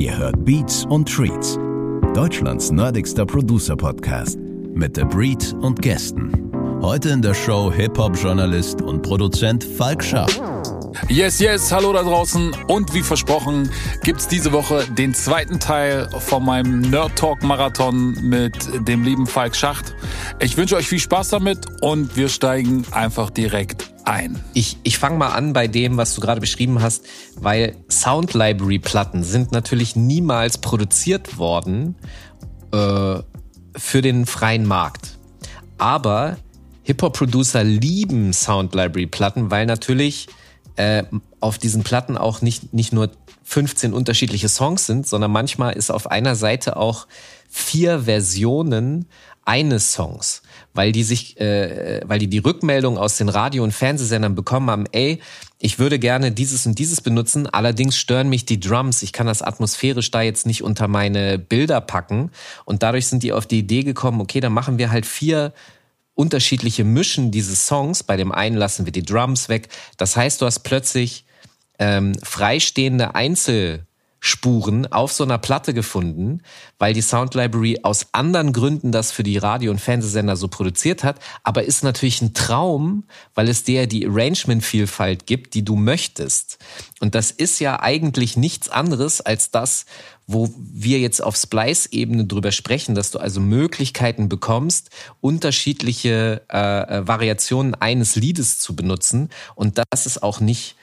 Ihr hört Beats und Treats, Deutschlands nerdigster Producer-Podcast mit The Breed und Gästen. Heute in der Show Hip-Hop-Journalist und Produzent Falk Schacht. Yes, yes, hallo da draußen. Und wie versprochen gibt's diese Woche den zweiten Teil von meinem Nerd Talk Marathon mit dem lieben Falk Schacht. Ich wünsche euch viel Spaß damit und wir steigen einfach direkt ein. Ich, ich fange mal an bei dem, was du gerade beschrieben hast, weil Sound Library Platten sind natürlich niemals produziert worden äh, für den freien Markt. Aber Hip-Hop-Producer lieben Sound Library Platten, weil natürlich äh, auf diesen Platten auch nicht, nicht nur 15 unterschiedliche Songs sind, sondern manchmal ist auf einer Seite auch vier Versionen eines Songs, weil die sich, äh, weil die die Rückmeldung aus den Radio- und Fernsehsendern bekommen haben, ey, ich würde gerne dieses und dieses benutzen, allerdings stören mich die Drums, ich kann das atmosphärisch da jetzt nicht unter meine Bilder packen und dadurch sind die auf die Idee gekommen, okay, dann machen wir halt vier unterschiedliche Mischen dieses Songs. Bei dem einen lassen wir die Drums weg. Das heißt, du hast plötzlich ähm, freistehende Einzelspuren auf so einer Platte gefunden, weil die Sound Library aus anderen Gründen das für die Radio- und Fernsehsender so produziert hat, aber ist natürlich ein Traum, weil es dir die Arrangement-Vielfalt gibt, die du möchtest. Und das ist ja eigentlich nichts anderes als das, wo wir jetzt auf Splice-Ebene drüber sprechen, dass du also Möglichkeiten bekommst, unterschiedliche äh, äh, Variationen eines Liedes zu benutzen. Und das ist auch nicht,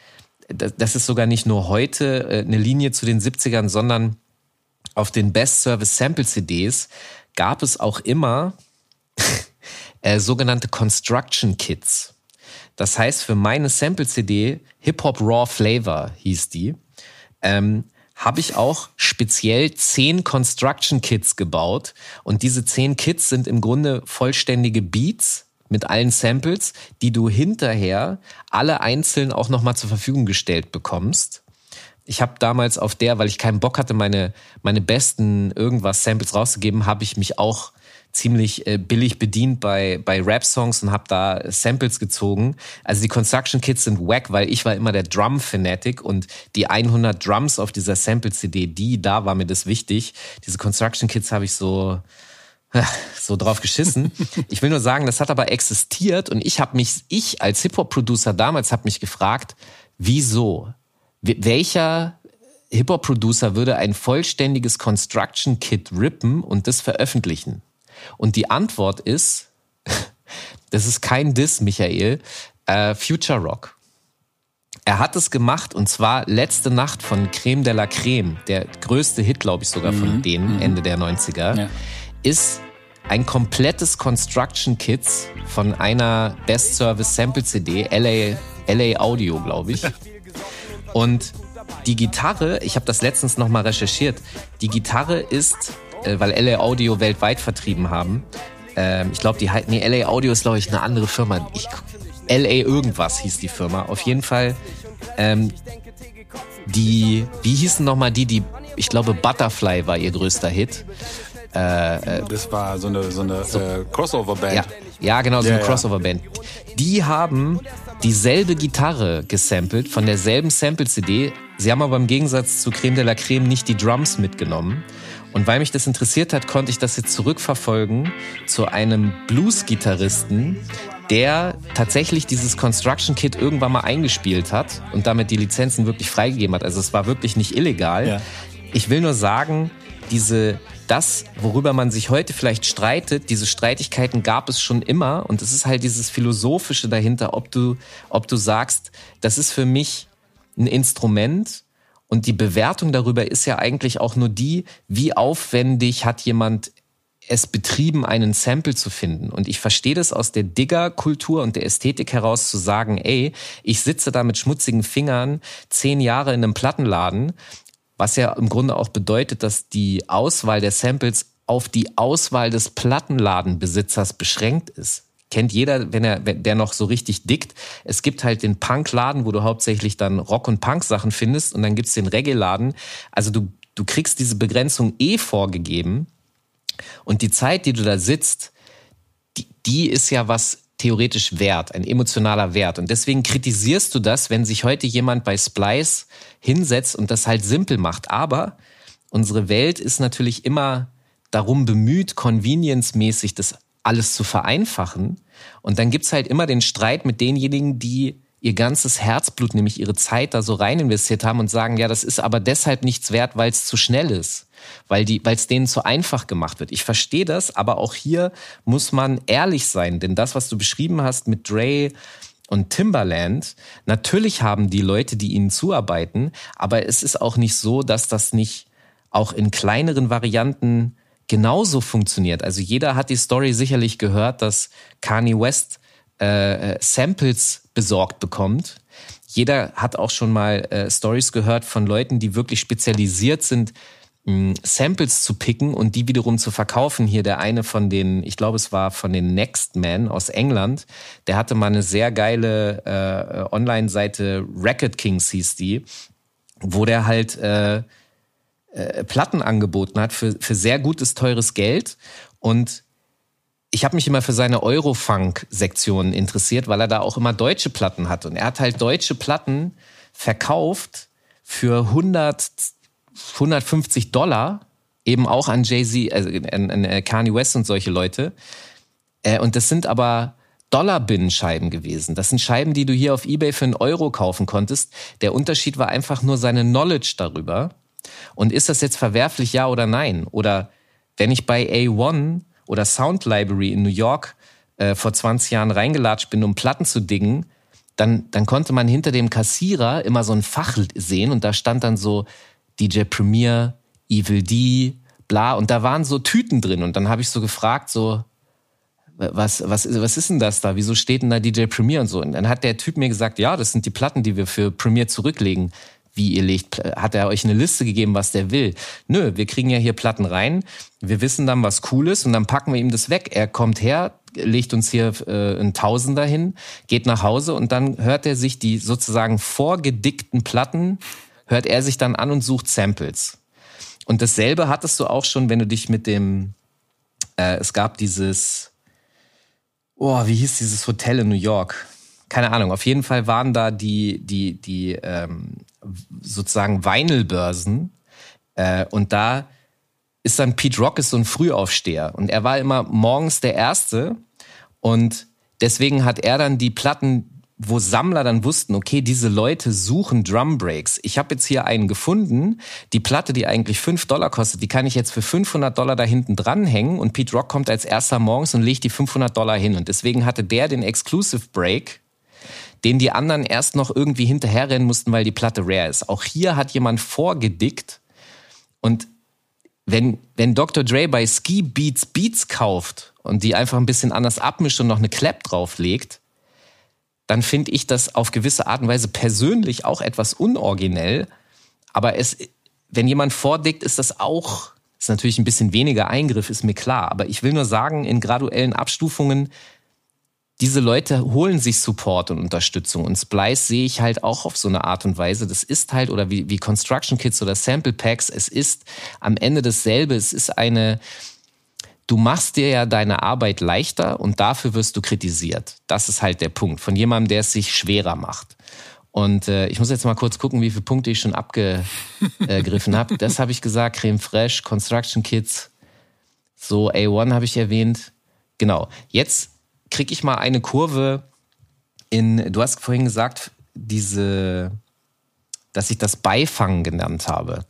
das ist sogar nicht nur heute äh, eine Linie zu den 70ern, sondern auf den Best Service Sample CDs gab es auch immer äh, sogenannte Construction Kits. Das heißt, für meine Sample CD, Hip Hop Raw Flavor hieß die, ähm, habe ich auch speziell zehn Construction Kits gebaut. Und diese zehn Kits sind im Grunde vollständige Beats mit allen Samples, die du hinterher alle einzeln auch nochmal zur Verfügung gestellt bekommst. Ich habe damals auf der, weil ich keinen Bock hatte, meine, meine besten irgendwas Samples rauszugeben, habe ich mich auch ziemlich äh, billig bedient bei, bei Rap-Songs und habe da Samples gezogen. Also die Construction Kits sind wack, weil ich war immer der Drum-Fanatic und die 100 Drums auf dieser Sample-CD, die, da war mir das wichtig. Diese Construction Kits habe ich so so drauf geschissen. Ich will nur sagen, das hat aber existiert und ich habe mich, ich als Hip-Hop-Producer damals habe mich gefragt, wieso? Welcher Hip-Hop-Producer würde ein vollständiges Construction-Kit rippen und das veröffentlichen? Und die Antwort ist, das ist kein Diss, Michael, äh, Future Rock. Er hat es gemacht und zwar letzte Nacht von Creme de la Creme, der größte Hit, glaube ich, sogar von mhm. denen, mhm. Ende der 90er, ja. ist ein komplettes Construction Kits von einer Best Service Sample CD, LA, LA Audio, glaube ich. Und die Gitarre, ich habe das letztens nochmal recherchiert, die Gitarre ist äh, weil LA Audio weltweit vertrieben haben. Ähm, ich glaube, die halt, nee, LA Audio ist, glaube ich, eine andere Firma. Ich, LA irgendwas hieß die Firma. Auf jeden Fall, ähm, die, wie hießen nochmal die, die, ich glaube, Butterfly war ihr größter Hit. Äh, äh, das war so eine, so eine so, äh, Crossover-Band. Ja, ja, genau, so eine Crossover-Band. Die haben dieselbe Gitarre gesampelt von derselben Sample-CD. Sie haben aber im Gegensatz zu Creme de la Creme nicht die Drums mitgenommen. Und weil mich das interessiert hat, konnte ich das jetzt zurückverfolgen zu einem Blues-Gitarristen, der tatsächlich dieses Construction Kit irgendwann mal eingespielt hat und damit die Lizenzen wirklich freigegeben hat. Also es war wirklich nicht illegal. Ja. Ich will nur sagen, diese, das, worüber man sich heute vielleicht streitet, diese Streitigkeiten gab es schon immer und es ist halt dieses Philosophische dahinter, ob du, ob du sagst, das ist für mich ein Instrument und die Bewertung darüber ist ja eigentlich auch nur die, wie aufwendig hat jemand es betrieben, einen Sample zu finden. Und ich verstehe das aus der Digger-Kultur und der Ästhetik heraus zu sagen, ey, ich sitze da mit schmutzigen Fingern zehn Jahre in einem Plattenladen, was ja im Grunde auch bedeutet, dass die Auswahl der Samples auf die Auswahl des Plattenladenbesitzers beschränkt ist kennt jeder, wenn er, wenn der noch so richtig dickt. Es gibt halt den Punkladen, wo du hauptsächlich dann Rock- und Punk-Sachen findest und dann gibt's den Reggae-Laden. Also du, du kriegst diese Begrenzung eh vorgegeben und die Zeit, die du da sitzt, die, die ist ja was theoretisch wert, ein emotionaler Wert. Und deswegen kritisierst du das, wenn sich heute jemand bei Splice hinsetzt und das halt simpel macht. Aber unsere Welt ist natürlich immer darum bemüht, convenience-mäßig das alles zu vereinfachen. Und dann gibt's halt immer den Streit mit denjenigen, die ihr ganzes Herzblut, nämlich ihre Zeit da so rein investiert haben und sagen, ja, das ist aber deshalb nichts wert, weil es zu schnell ist, weil es denen zu einfach gemacht wird. Ich verstehe das, aber auch hier muss man ehrlich sein, denn das, was du beschrieben hast mit Dre und Timberland, natürlich haben die Leute, die ihnen zuarbeiten, aber es ist auch nicht so, dass das nicht auch in kleineren Varianten genauso funktioniert. Also jeder hat die Story sicherlich gehört, dass Kanye West äh, äh, Samples besorgt bekommt. Jeder hat auch schon mal äh, Stories gehört von Leuten, die wirklich spezialisiert sind, Samples zu picken und die wiederum zu verkaufen. Hier der eine von den, ich glaube, es war von den Next Men aus England, der hatte mal eine sehr geile äh, Online-Seite, Record Kings hieß die, wo der halt äh, äh, Platten angeboten hat für, für sehr gutes, teures Geld und ich habe mich immer für seine Eurofunk-Sektion interessiert, weil er da auch immer deutsche Platten hat. Und er hat halt deutsche Platten verkauft für 100, 150 Dollar, eben auch an Jay-Z, also an, an äh, Kanye West und solche Leute. Äh, und das sind aber Dollar-Bin-Scheiben gewesen. Das sind Scheiben, die du hier auf Ebay für einen Euro kaufen konntest. Der Unterschied war einfach nur seine Knowledge darüber. Und ist das jetzt verwerflich, ja oder nein? Oder wenn ich bei A1 oder Sound Library in New York äh, vor 20 Jahren reingelatscht bin, um Platten zu diggen, dann, dann konnte man hinter dem Kassierer immer so ein Fach sehen und da stand dann so DJ Premier, Evil D, bla und da waren so Tüten drin und dann habe ich so gefragt, so was, was, was ist denn das da? Wieso steht denn da DJ Premier und so? Und dann hat der Typ mir gesagt, ja, das sind die Platten, die wir für Premier zurücklegen wie ihr legt, hat er euch eine Liste gegeben, was der will? Nö, wir kriegen ja hier Platten rein, wir wissen dann, was cool ist und dann packen wir ihm das weg. Er kommt her, legt uns hier äh, ein Tausender hin, geht nach Hause und dann hört er sich die sozusagen vorgedickten Platten, hört er sich dann an und sucht Samples. Und dasselbe hattest du auch schon, wenn du dich mit dem, äh, es gab dieses, oh, wie hieß dieses Hotel in New York? Keine Ahnung. Auf jeden Fall waren da die, die, die ähm, sozusagen Weinelbörsen. Äh, und da ist dann Pete Rock ist so ein Frühaufsteher. Und er war immer morgens der Erste. Und deswegen hat er dann die Platten, wo Sammler dann wussten, okay, diese Leute suchen Drum Breaks. Ich habe jetzt hier einen gefunden, die Platte, die eigentlich 5 Dollar kostet, die kann ich jetzt für 500 Dollar da hinten dranhängen und Pete Rock kommt als erster morgens und legt die 500 Dollar hin. Und deswegen hatte der den Exclusive Break den die anderen erst noch irgendwie hinterherrennen mussten, weil die Platte rare ist. Auch hier hat jemand vorgedickt und wenn, wenn Dr. Dre bei Ski Beats Beats kauft und die einfach ein bisschen anders abmischt und noch eine Clap drauflegt, dann finde ich das auf gewisse Art und Weise persönlich auch etwas unoriginell. Aber es, wenn jemand vordickt, ist das auch, ist natürlich ein bisschen weniger Eingriff, ist mir klar. Aber ich will nur sagen, in graduellen Abstufungen diese Leute holen sich Support und Unterstützung. Und Splice sehe ich halt auch auf so eine Art und Weise. Das ist halt, oder wie, wie Construction Kits oder Sample Packs, es ist am Ende dasselbe. Es ist eine, du machst dir ja deine Arbeit leichter und dafür wirst du kritisiert. Das ist halt der Punkt. Von jemandem, der es sich schwerer macht. Und äh, ich muss jetzt mal kurz gucken, wie viele Punkte ich schon abgegriffen habe. Das habe ich gesagt, Creme Fraiche, Construction Kits, so A1 habe ich erwähnt. Genau. Jetzt kriege ich mal eine Kurve in, du hast vorhin gesagt, diese, dass ich das Beifangen genannt habe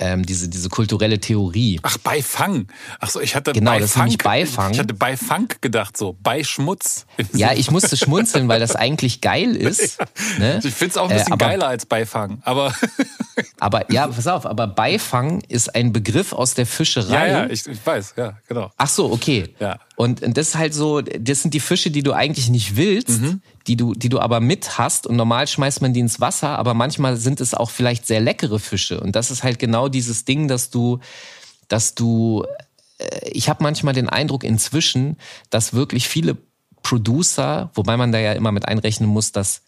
ähm, diese, diese kulturelle Theorie. Ach, bei Fang. Ach so, ich hatte genau, bei das Funk, ist Beifang. Ich hatte bei Funk gedacht, so bei Schmutz. Ja, ich musste schmunzeln, weil das eigentlich geil ist. Ja. Ne? Ich finde es auch ein bisschen äh, aber, geiler als Beifang, aber. aber ja, pass auf, aber Beifang ist ein Begriff aus der Fischerei. Ja, ja, ich, ich weiß, ja, genau. Ach so, okay. Ja. Und, und das ist halt so, das sind die Fische, die du eigentlich nicht willst, mhm. Die du, die du aber mit hast. Und normal schmeißt man die ins Wasser, aber manchmal sind es auch vielleicht sehr leckere Fische. Und das ist halt genau dieses Ding, dass du, dass du, äh, ich habe manchmal den Eindruck inzwischen, dass wirklich viele Producer, wobei man da ja immer mit einrechnen muss, dass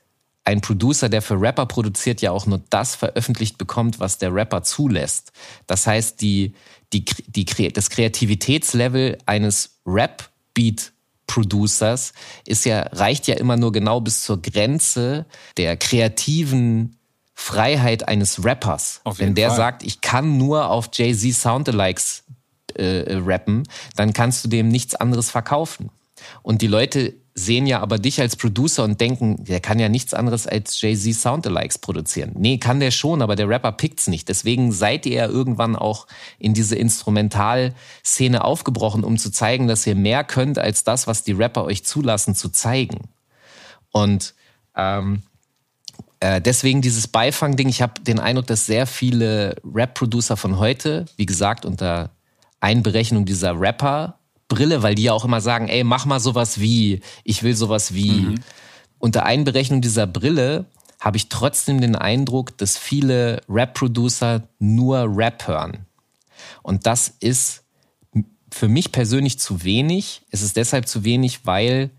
ein Producer, der für Rapper produziert, ja auch nur das veröffentlicht bekommt, was der Rapper zulässt. Das heißt, die, die, die, das Kreativitätslevel eines Rap-Beat-Producers ist ja, reicht ja immer nur genau bis zur Grenze der kreativen Freiheit eines Rappers. Wenn der Fall. sagt, ich kann nur auf Jay-Z Soundalikes äh, rappen, dann kannst du dem nichts anderes verkaufen. Und die Leute sehen ja aber dich als Producer und denken, der kann ja nichts anderes als Jay-Z Soundalikes produzieren. Nee, kann der schon, aber der Rapper pickt's nicht. Deswegen seid ihr ja irgendwann auch in diese Instrumentalszene aufgebrochen, um zu zeigen, dass ihr mehr könnt, als das, was die Rapper euch zulassen zu zeigen. Und ähm, äh, deswegen dieses Beifang-Ding, ich habe den Eindruck, dass sehr viele Rap-Producer von heute, wie gesagt, unter Einberechnung dieser Rapper-Brille, weil die ja auch immer sagen, ey, mach mal sowas wie, ich will sowas wie. Unter Einberechnung dieser Brille habe ich trotzdem den Eindruck, dass viele Rap-Producer nur Rap hören. Und das ist für mich persönlich zu wenig. Es ist deshalb zu wenig, weil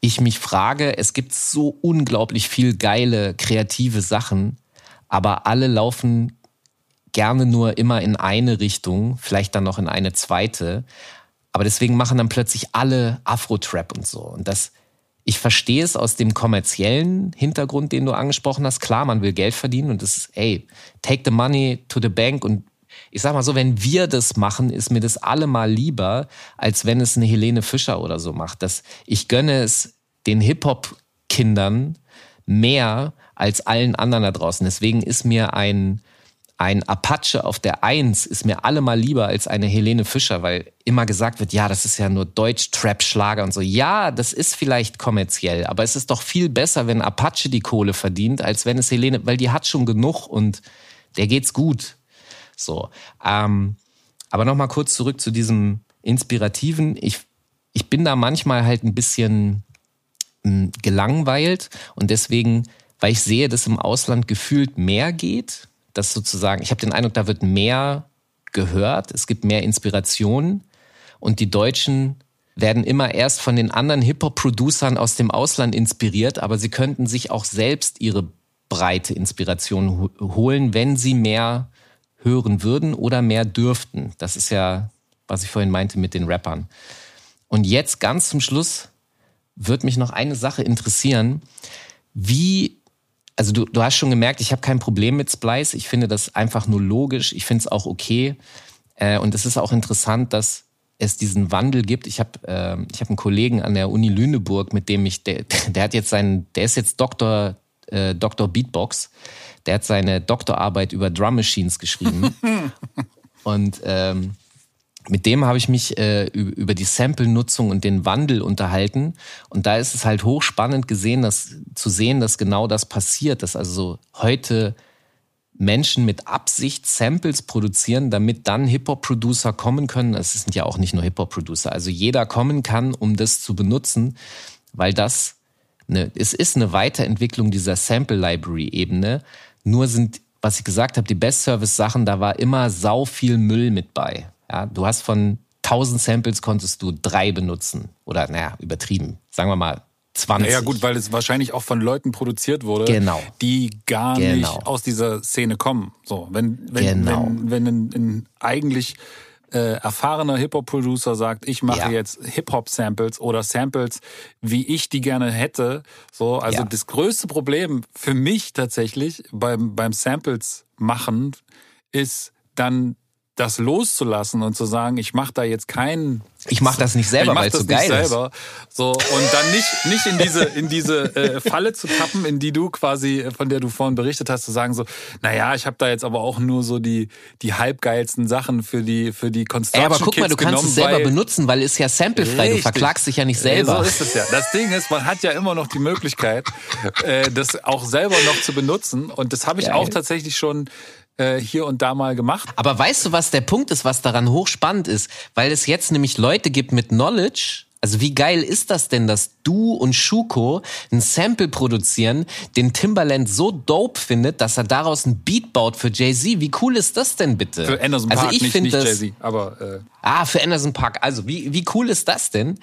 ich mich frage, es gibt so unglaublich viel geile, kreative Sachen, aber alle laufen gerne nur immer in eine Richtung, vielleicht dann noch in eine zweite. Aber deswegen machen dann plötzlich alle Afro-Trap und so. Und das, ich verstehe es aus dem kommerziellen Hintergrund, den du angesprochen hast. Klar, man will Geld verdienen und das ist, ey, take the money to the bank und ich sag mal so, wenn wir das machen, ist mir das allemal lieber, als wenn es eine Helene Fischer oder so macht. Das, ich gönne es den Hip-Hop-Kindern mehr als allen anderen da draußen. Deswegen ist mir ein, ein Apache auf der Eins ist mir allemal lieber als eine Helene Fischer, weil immer gesagt wird, ja, das ist ja nur Deutsch-Trap-Schlager und so. Ja, das ist vielleicht kommerziell, aber es ist doch viel besser, wenn Apache die Kohle verdient, als wenn es Helene, weil die hat schon genug und der geht's gut. So. Ähm, aber nochmal kurz zurück zu diesem Inspirativen. Ich, ich bin da manchmal halt ein bisschen mh, gelangweilt und deswegen, weil ich sehe, dass im Ausland gefühlt mehr geht, dass sozusagen, ich habe den Eindruck, da wird mehr gehört, es gibt mehr Inspiration und die Deutschen werden immer erst von den anderen Hip-Hop-Producern aus dem Ausland inspiriert, aber sie könnten sich auch selbst ihre breite Inspiration ho- holen, wenn sie mehr hören würden oder mehr dürften. Das ist ja, was ich vorhin meinte mit den Rappern. Und jetzt ganz zum Schluss wird mich noch eine Sache interessieren. Wie, also du, du hast schon gemerkt, ich habe kein Problem mit Splice. Ich finde das einfach nur logisch. Ich finde es auch okay. Äh, und es ist auch interessant, dass es diesen Wandel gibt. Ich habe äh, ich hab einen Kollegen an der Uni Lüneburg, mit dem ich, der, der hat jetzt seinen, der ist jetzt Doktor, äh, Doktor Beatbox. Der hat seine Doktorarbeit über Drum Machines geschrieben. und ähm, mit dem habe ich mich äh, über die Sample-Nutzung und den Wandel unterhalten. Und da ist es halt hochspannend gesehen, dass, zu sehen, dass genau das passiert, dass also heute Menschen mit Absicht Samples produzieren, damit dann Hip-Hop-Producer kommen können. Es sind ja auch nicht nur Hip-Hop-Producer. Also jeder kommen kann, um das zu benutzen, weil das eine, es ist eine Weiterentwicklung dieser Sample-Library-Ebene. Nur sind, was ich gesagt habe, die Best-Service-Sachen, da war immer sau viel Müll mit bei. Ja, du hast von 1000 Samples konntest du drei benutzen. Oder, naja, übertrieben. Sagen wir mal 20. Ja, gut, weil es wahrscheinlich auch von Leuten produziert wurde, Genau. die gar Genau. nicht aus dieser Szene kommen. So, wenn, wenn, Genau. wenn, wenn ein, ein eigentlich äh, erfahrener Hip-Hop-Producer sagt, ich mache Ja. jetzt Hip-Hop-Samples oder Samples, wie ich die gerne hätte. So, also Ja. das größte Problem für mich tatsächlich beim, beim Samples machen ist dann das loszulassen und zu sagen, ich mache da jetzt keinen Ich mach das nicht selber, weil es das so geil nicht ist. selber. So und dann nicht nicht in diese in diese äh, Falle zu tappen, in die du quasi äh, von der du vorhin berichtet hast, zu sagen so, naja, ich habe da jetzt aber auch nur so die die halbgeilsten Sachen für die für die Ey, Construction aber guck mal, du kannst es selber weil, benutzen, weil es ja samplefrei. Du verklagst dich ja nicht Ey, selber. So ist es ja. Das Ding ist, man hat ja immer noch die Möglichkeit, äh, das auch selber noch zu benutzen. Und das habe ich Geil. auch tatsächlich schon äh, hier und da mal gemacht. Aber weißt du, was der Punkt ist, was daran hochspannend ist? Weil es jetzt nämlich Leute gibt mit Knowledge. Also wie geil ist das denn, dass du und Schuko ein Sample produzieren, den Timbaland so dope findet, dass er daraus ein Beat baut für Jay-Z? Wie cool ist das denn bitte? Für Anderson also Park, ich nicht, finde nicht Jay-Z. Aber äh, Ah, für Anderson Park. Also, wie, wie cool ist das denn?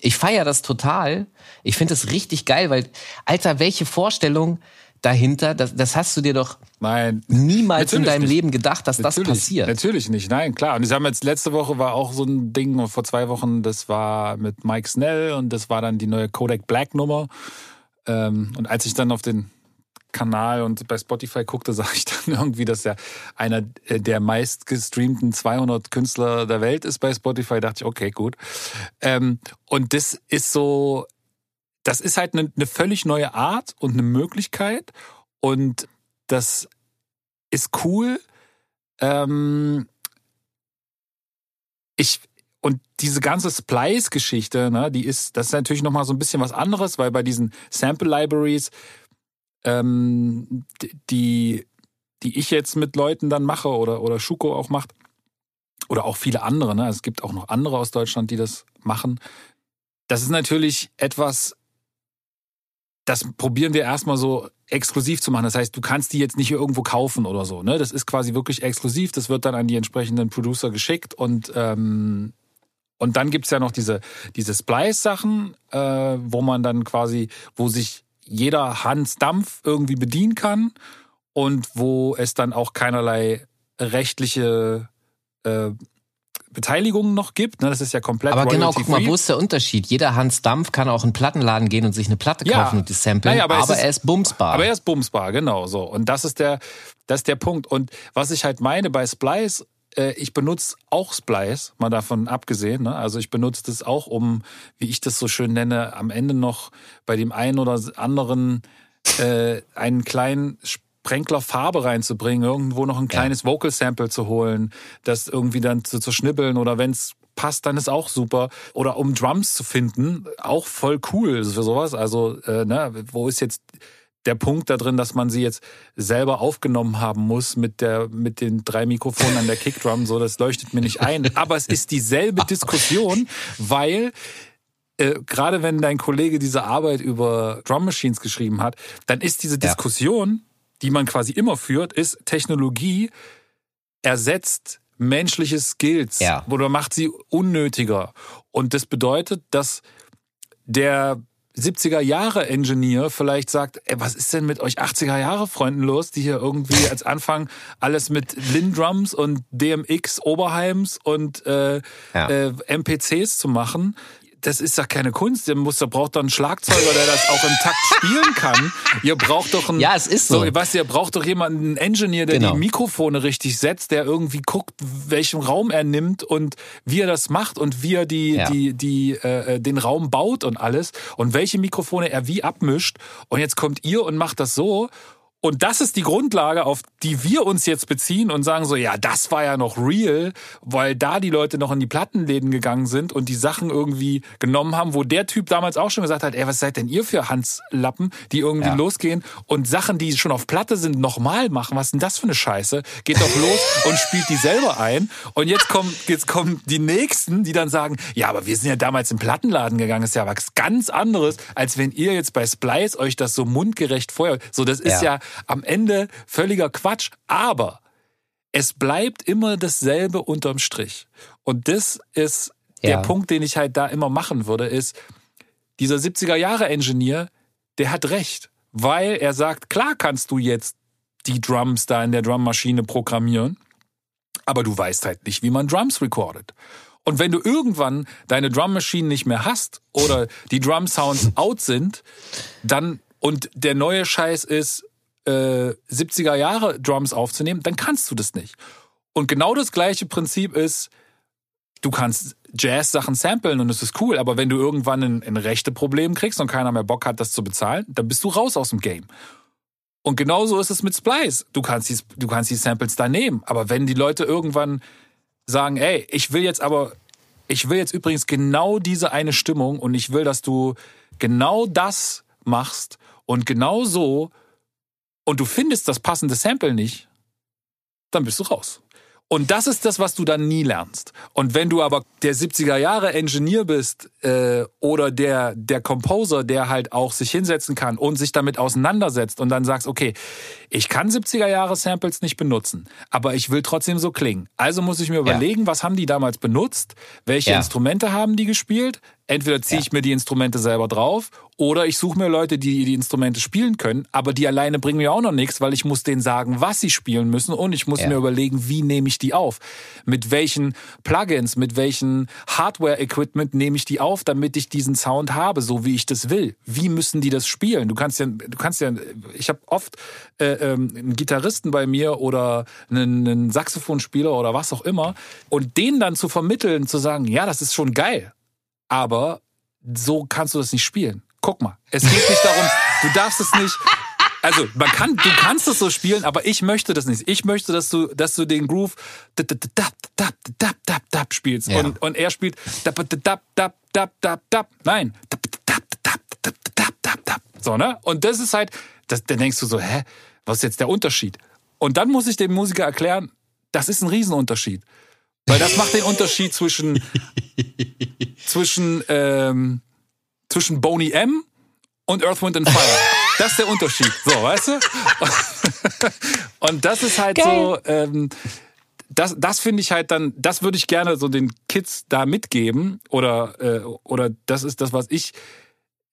Ich feiere das total. Ich finde das richtig geil, weil, Alter, welche Vorstellung dahinter, das, das hast du dir doch nein. niemals in deinem nicht. Leben gedacht, dass das Natürlich, passiert. Natürlich nicht, nein, klar. Und ich habe jetzt letzte Woche war auch so ein Ding, und vor zwei Wochen, das war mit Mike Snell und das war dann die neue Kodak Black Nummer. Ähm, und als ich dann auf den Kanal und bei Spotify guckte, sah ich dann irgendwie, dass er einer der meistgestreamten 200 Künstler der Welt ist bei Spotify. Da dachte ich, okay, gut. Ähm, und das ist so, das ist halt eine, eine völlig neue Art und eine Möglichkeit. Und das ist cool. Ähm, ich, und diese ganze Splice-Geschichte, ne, die ist, das ist natürlich nochmal so ein bisschen was anderes, weil bei diesen Sample Libraries, ähm, die, die ich jetzt mit Leuten dann mache oder, oder Schuko auch macht, oder auch viele andere, ne, es gibt auch noch andere aus Deutschland, die das machen. Das ist natürlich etwas, das probieren wir erstmal so exklusiv zu machen. Das heißt, du kannst die jetzt nicht irgendwo kaufen oder so. Ne? Das ist quasi wirklich exklusiv. Das wird dann an die entsprechenden Producer geschickt und ähm, und dann gibt's ja noch diese diese Splice-Sachen, äh, wo man dann quasi, wo sich jeder Hans Dampf irgendwie bedienen kann und wo es dann auch keinerlei rechtliche äh, Beteiligungen noch gibt. Ne? Das ist ja komplett Aber genau, guck mal, wo ist der Unterschied? Jeder Hans Dampf kann auch in einen Plattenladen gehen und sich eine Platte Ja. kaufen und die samplen, Naja, aber aber, ist- er ist bumsbar. Aber er ist bumsbar, genau so. Und das ist der, das ist der Punkt. Und was ich halt meine bei Splice, äh, ich benutze auch Splice, mal davon abgesehen. Ne? Also ich benutze das auch, um, wie ich das so schön nenne, am Ende noch bei dem einen oder anderen äh, einen kleinen Sprenkler Farbe reinzubringen, irgendwo noch ein kleines Vocal Sample zu holen, das irgendwie dann zu, zu schnibbeln oder wenn's passt, dann ist auch super. Oder um Drums zu finden, auch voll cool für sowas. Also, äh, ne, wo ist jetzt der Punkt da drin, dass man sie jetzt selber aufgenommen haben muss mit der mit den drei Mikrofonen an der Kickdrum, so das leuchtet mir nicht ein. Aber es ist dieselbe Diskussion, weil äh, gerade wenn dein Kollege diese Arbeit über Drum Machines geschrieben hat, dann ist diese Diskussion, die man quasi immer führt, ist Technologie ersetzt menschliche Skills Ja. oder macht sie unnötiger. Und das bedeutet, dass der 70er Jahre Engineer vielleicht sagt, ey, was ist denn mit euch 80er Jahre Freunden los, die hier irgendwie als Anfang alles mit Lindrums und DMX Oberheims und äh, Ja. äh, MPCs zu machen. Das ist ja keine Kunst. Ihr muss, da braucht doch einen Schlagzeuger, der das auch im Takt spielen kann. Ihr braucht doch einen, Ja, es ist so. du, ihr braucht doch jemanden, einen Engineer, der Genau. die Mikrofone richtig setzt, der irgendwie guckt, welchen Raum er nimmt und wie er das macht und wie er die, Ja. die, die, äh, den Raum baut und alles und welche Mikrofone er wie abmischt. Und jetzt kommt ihr und macht das so. Und das ist die Grundlage, auf die wir uns jetzt beziehen und sagen so, ja, das war ja noch real, weil da die Leute noch in die Plattenläden gegangen sind und die Sachen irgendwie genommen haben, wo der Typ damals auch schon gesagt hat, ey, was seid denn ihr für Hanslappen, die irgendwie Ja. losgehen und Sachen, die schon auf Platte sind, nochmal machen. Was ist denn das für eine Scheiße? Geht doch los und spielt die selber ein. Und jetzt kommen, jetzt kommen die Nächsten, die dann sagen, ja, aber wir sind ja damals im Plattenladen gegangen, ist ja was ganz anderes, als wenn ihr jetzt bei Splice euch das so mundgerecht feuert. So, das ist ja, Ja. Am Ende völliger Quatsch. Aber es bleibt immer dasselbe unterm Strich. Und das ist der Ja. Punkt, den ich halt da immer machen würde, ist, dieser 70er Jahre Engineer, der hat recht. Weil er sagt, klar kannst du jetzt die Drums da in der Drummaschine programmieren, aber du weißt halt nicht, wie man Drums recordet. Und wenn du irgendwann deine Drummaschinen nicht mehr hast oder die Drum Sounds out sind, dann und der neue Scheiß ist äh, 70er Jahre Drums aufzunehmen, dann kannst du das nicht. Und genau das gleiche Prinzip ist, du kannst Jazz-Sachen samplen und es ist cool, aber wenn du irgendwann ein, ein rechte Problem kriegst und keiner mehr Bock hat, das zu bezahlen, dann bist du raus aus dem Game. Und genauso ist es mit Splice. Du kannst die, du kannst die Samples da nehmen, aber wenn die Leute irgendwann sagen, ey, ich will jetzt aber, ich will jetzt übrigens genau diese eine Stimmung und ich will, dass du genau das machst und genau so und du findest das passende Sample nicht, dann bist du raus. Und das ist das, was du dann nie lernst. Und wenn du aber der 70er Jahre Engineer bist äh, oder der der Composer, der halt auch sich hinsetzen kann und sich damit auseinandersetzt und dann sagst, okay, ich kann 70er Jahre Samples nicht benutzen, aber ich will trotzdem so klingen. Also muss ich mir überlegen, was haben die damals benutzt, welche Ja. Instrumente haben die gespielt, Entweder ziehe ich mir die Instrumente selber drauf oder ich suche mir Leute, die die Instrumente spielen können, aber die alleine bringen mir auch noch nichts, weil ich muss denen sagen, was sie spielen müssen und ich muss Ja. mir überlegen, wie nehme ich die auf? Mit welchen Plugins, mit welchen Hardware-Equipment nehme ich die auf, damit ich diesen Sound habe, so wie ich das will? Wie müssen die das spielen? Du kannst ja, du kannst ja, ich habe oft äh, ähm, einen Gitarristen bei mir oder einen, einen Saxophonspieler oder was auch immer und denen dann zu vermitteln, zu sagen, ja, das ist schon geil, aber so kannst du das nicht spielen. Guck mal, es geht nicht darum, du darfst es nicht. Also man kann, du kannst es so spielen, aber ich möchte das nicht. Ich möchte, dass du, dass du den Groove spielst Ja. und und er spielt. Nein. So ne? Und das ist halt, das, dann denkst du so, hä, was ist jetzt der Unterschied? Und dann muss ich dem Musiker erklären, das ist ein Riesenunterschied. Weil das macht den Unterschied zwischen, zwischen, ähm, zwischen Boney M und Earth, Wind and Fire. Das ist der Unterschied. So, weißt du? Und das ist halt so, ähm, das, das finde ich halt dann, das würde ich gerne so den Kids da mitgeben. Oder, äh, oder das ist das, was ich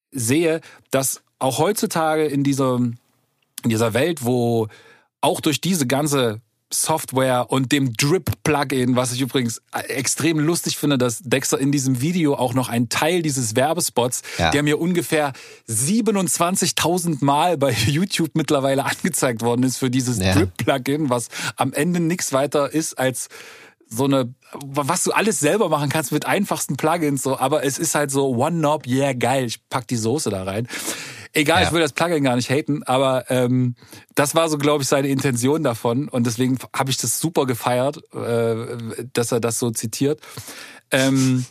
sehe, dass auch heutzutage in dieser, in dieser Welt, wo auch durch diese ganze Software und dem Drip-Plugin, was ich übrigens extrem lustig finde, dass Dexter in diesem Video auch noch einen Teil dieses Werbespots, Ja. der mir ungefähr 27.000 Mal bei YouTube mittlerweile angezeigt worden ist für dieses Ja. Drip-Plugin, was am Ende nichts weiter ist als so eine, was du alles selber machen kannst mit einfachsten Plugins, so, aber es ist halt so One Knob, yeah, geil, ich pack die Soße da rein. Egal, Ja. ich will das Plugin gar nicht haten, aber ähm, das war so, glaube ich, seine Intention davon und deswegen habe ich das super gefeiert, äh, dass er das so zitiert. Ähm,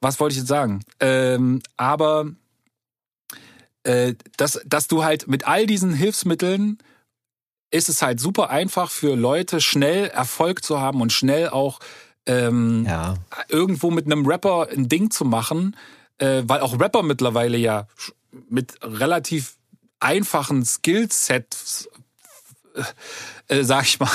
was wollte ich jetzt sagen? Ähm, aber äh, dass, dass du halt mit all diesen Hilfsmitteln ist es halt super einfach für Leute, schnell Erfolg zu haben und schnell auch ähm, Ja. irgendwo mit einem Rapper ein Ding zu machen, äh, weil auch Rapper mittlerweile ja mit relativ einfachen Skillsets, äh, sag ich mal,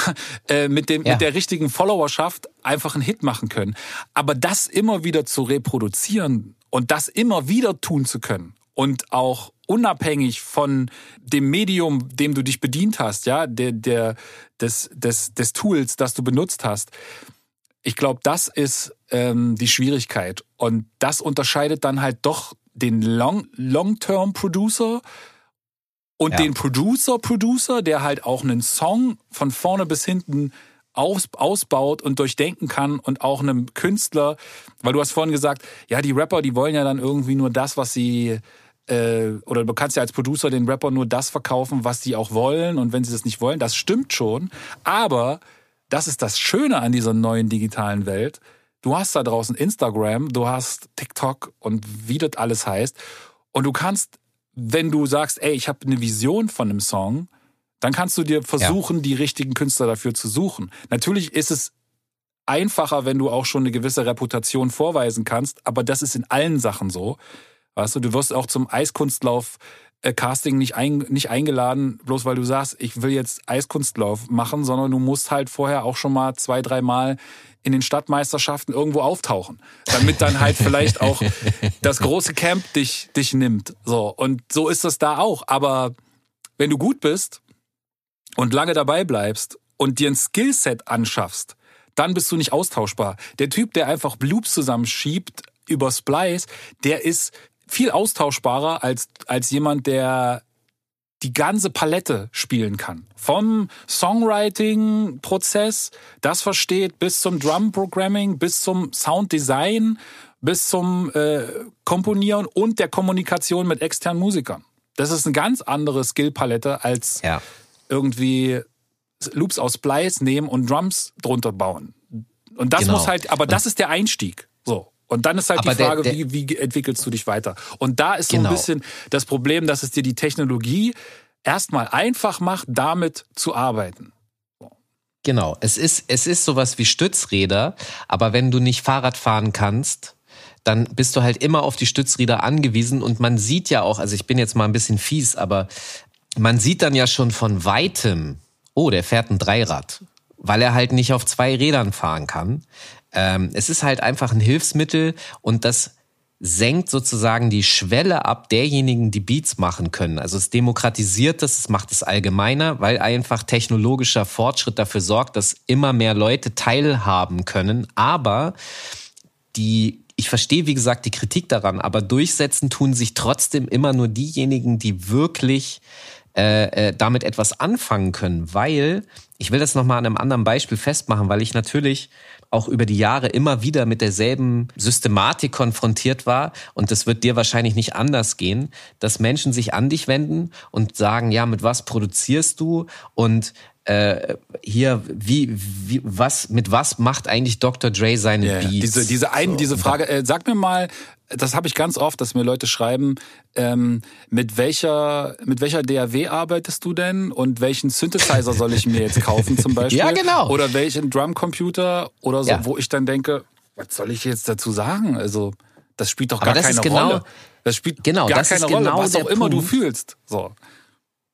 äh, mit, dem, Ja. mit der richtigen Followerschaft einfach einen Hit machen können. Aber das immer wieder zu reproduzieren und das immer wieder tun zu können und auch unabhängig von dem Medium, dem du dich bedient hast, ja, der, der, des, des, des Tools, das du benutzt hast, ich glaube, das ist ähm, die Schwierigkeit. Und das unterscheidet dann halt doch den Long- Long-Term-Producer und Ja. den Producer-Producer, der halt auch einen Song von vorne bis hinten aus, ausbaut und durchdenken kann und auch einem Künstler, weil du hast vorhin gesagt, ja, die Rapper, die wollen ja dann irgendwie nur das, was sie äh, oder du kannst ja als Producer den Rapper nur das verkaufen, was die auch wollen und wenn sie das nicht wollen, das stimmt schon, aber das ist das Schöne an dieser neuen digitalen Welt. Du hast da draußen Instagram, du hast TikTok und wie das alles heißt. Und du kannst, wenn du sagst, ey, ich habe eine Vision von einem Song, dann kannst du dir versuchen, die richtigen Künstler dafür zu suchen. Natürlich ist es einfacher, wenn du auch schon eine gewisse Reputation vorweisen kannst, aber das ist in allen Sachen so. Weißt du, du wirst auch zum Eiskunstlauf Casting nicht, ein, nicht eingeladen, bloß weil du sagst, ich will jetzt Eiskunstlauf machen, sondern du musst halt vorher auch schon mal zwei, dreimal in den Stadtmeisterschaften irgendwo auftauchen, damit dann halt vielleicht auch das große Camp dich, dich nimmt. So. Und so ist das da auch. Aber wenn du gut bist und lange dabei bleibst und dir ein Skillset anschaffst, dann bist du nicht austauschbar. Der Typ, der einfach Loops zusammenschiebt über Splice, der ist viel austauschbarer als, als jemand, der die ganze Palette spielen kann. Vom Songwriting-Prozess, das versteht, bis zum Drum-Programming, bis zum Sounddesign, bis zum äh, Komponieren und der Kommunikation mit externen Musikern. Das ist eine ganz andere Skillpalette als Ja. irgendwie Loops aus Splice nehmen und Drums drunter bauen. Und das Genau. muss halt, aber das ist der Einstieg. So. Und dann ist halt Aber die der- Frage, der- wie, wie entwickelst du dich weiter? Und da ist so Genau. ein bisschen das Problem, dass es dir die Technologie erstmal einfach macht, damit zu arbeiten. Genau, es ist, es ist sowas wie Stützräder, aber wenn du nicht Fahrrad fahren kannst, dann bist du halt immer auf die Stützräder angewiesen und man sieht ja auch, also ich bin jetzt mal ein bisschen fies, aber man sieht dann ja schon von weitem, oh, der fährt ein Dreirad, weil er halt nicht auf zwei Rädern fahren kann. Ähm, es ist halt einfach ein Hilfsmittel und das senkt sozusagen die Schwelle ab derjenigen, die Beats machen können. Also es demokratisiert das, es macht es allgemeiner, weil einfach technologischer Fortschritt dafür sorgt, dass immer mehr Leute teilhaben können. Aber die ich verstehe, wie gesagt, die Kritik daran, aber durchsetzen tun sich trotzdem immer nur diejenigen, die wirklich äh, äh, damit etwas anfangen können, weil ich will das nochmal an einem anderen Beispiel festmachen, weil ich natürlich auch über die Jahre immer wieder mit derselben Systematik konfrontiert war. Und das wird dir wahrscheinlich nicht anders gehen, dass Menschen sich an dich wenden und sagen, ja, mit was produzierst du? Und äh, hier, wie, wie, was, mit was macht eigentlich Dr. Dre seine yeah, Beats? Diese, diese, ein, diese Frage, äh, sag mir mal, das habe ich ganz oft, dass mir Leute schreiben, ähm, mit welcher mit welcher DAW arbeitest du denn und welchen Synthesizer soll ich mir jetzt kaufen zum Beispiel? ja, genau. Oder welchen Drumcomputer oder so, ja. wo ich dann denke, was soll ich jetzt dazu sagen? Also das spielt doch gar keine genau, Rolle. Das spielt genau, gar keine Rolle, genau was auch immer Punkt. du fühlst. So.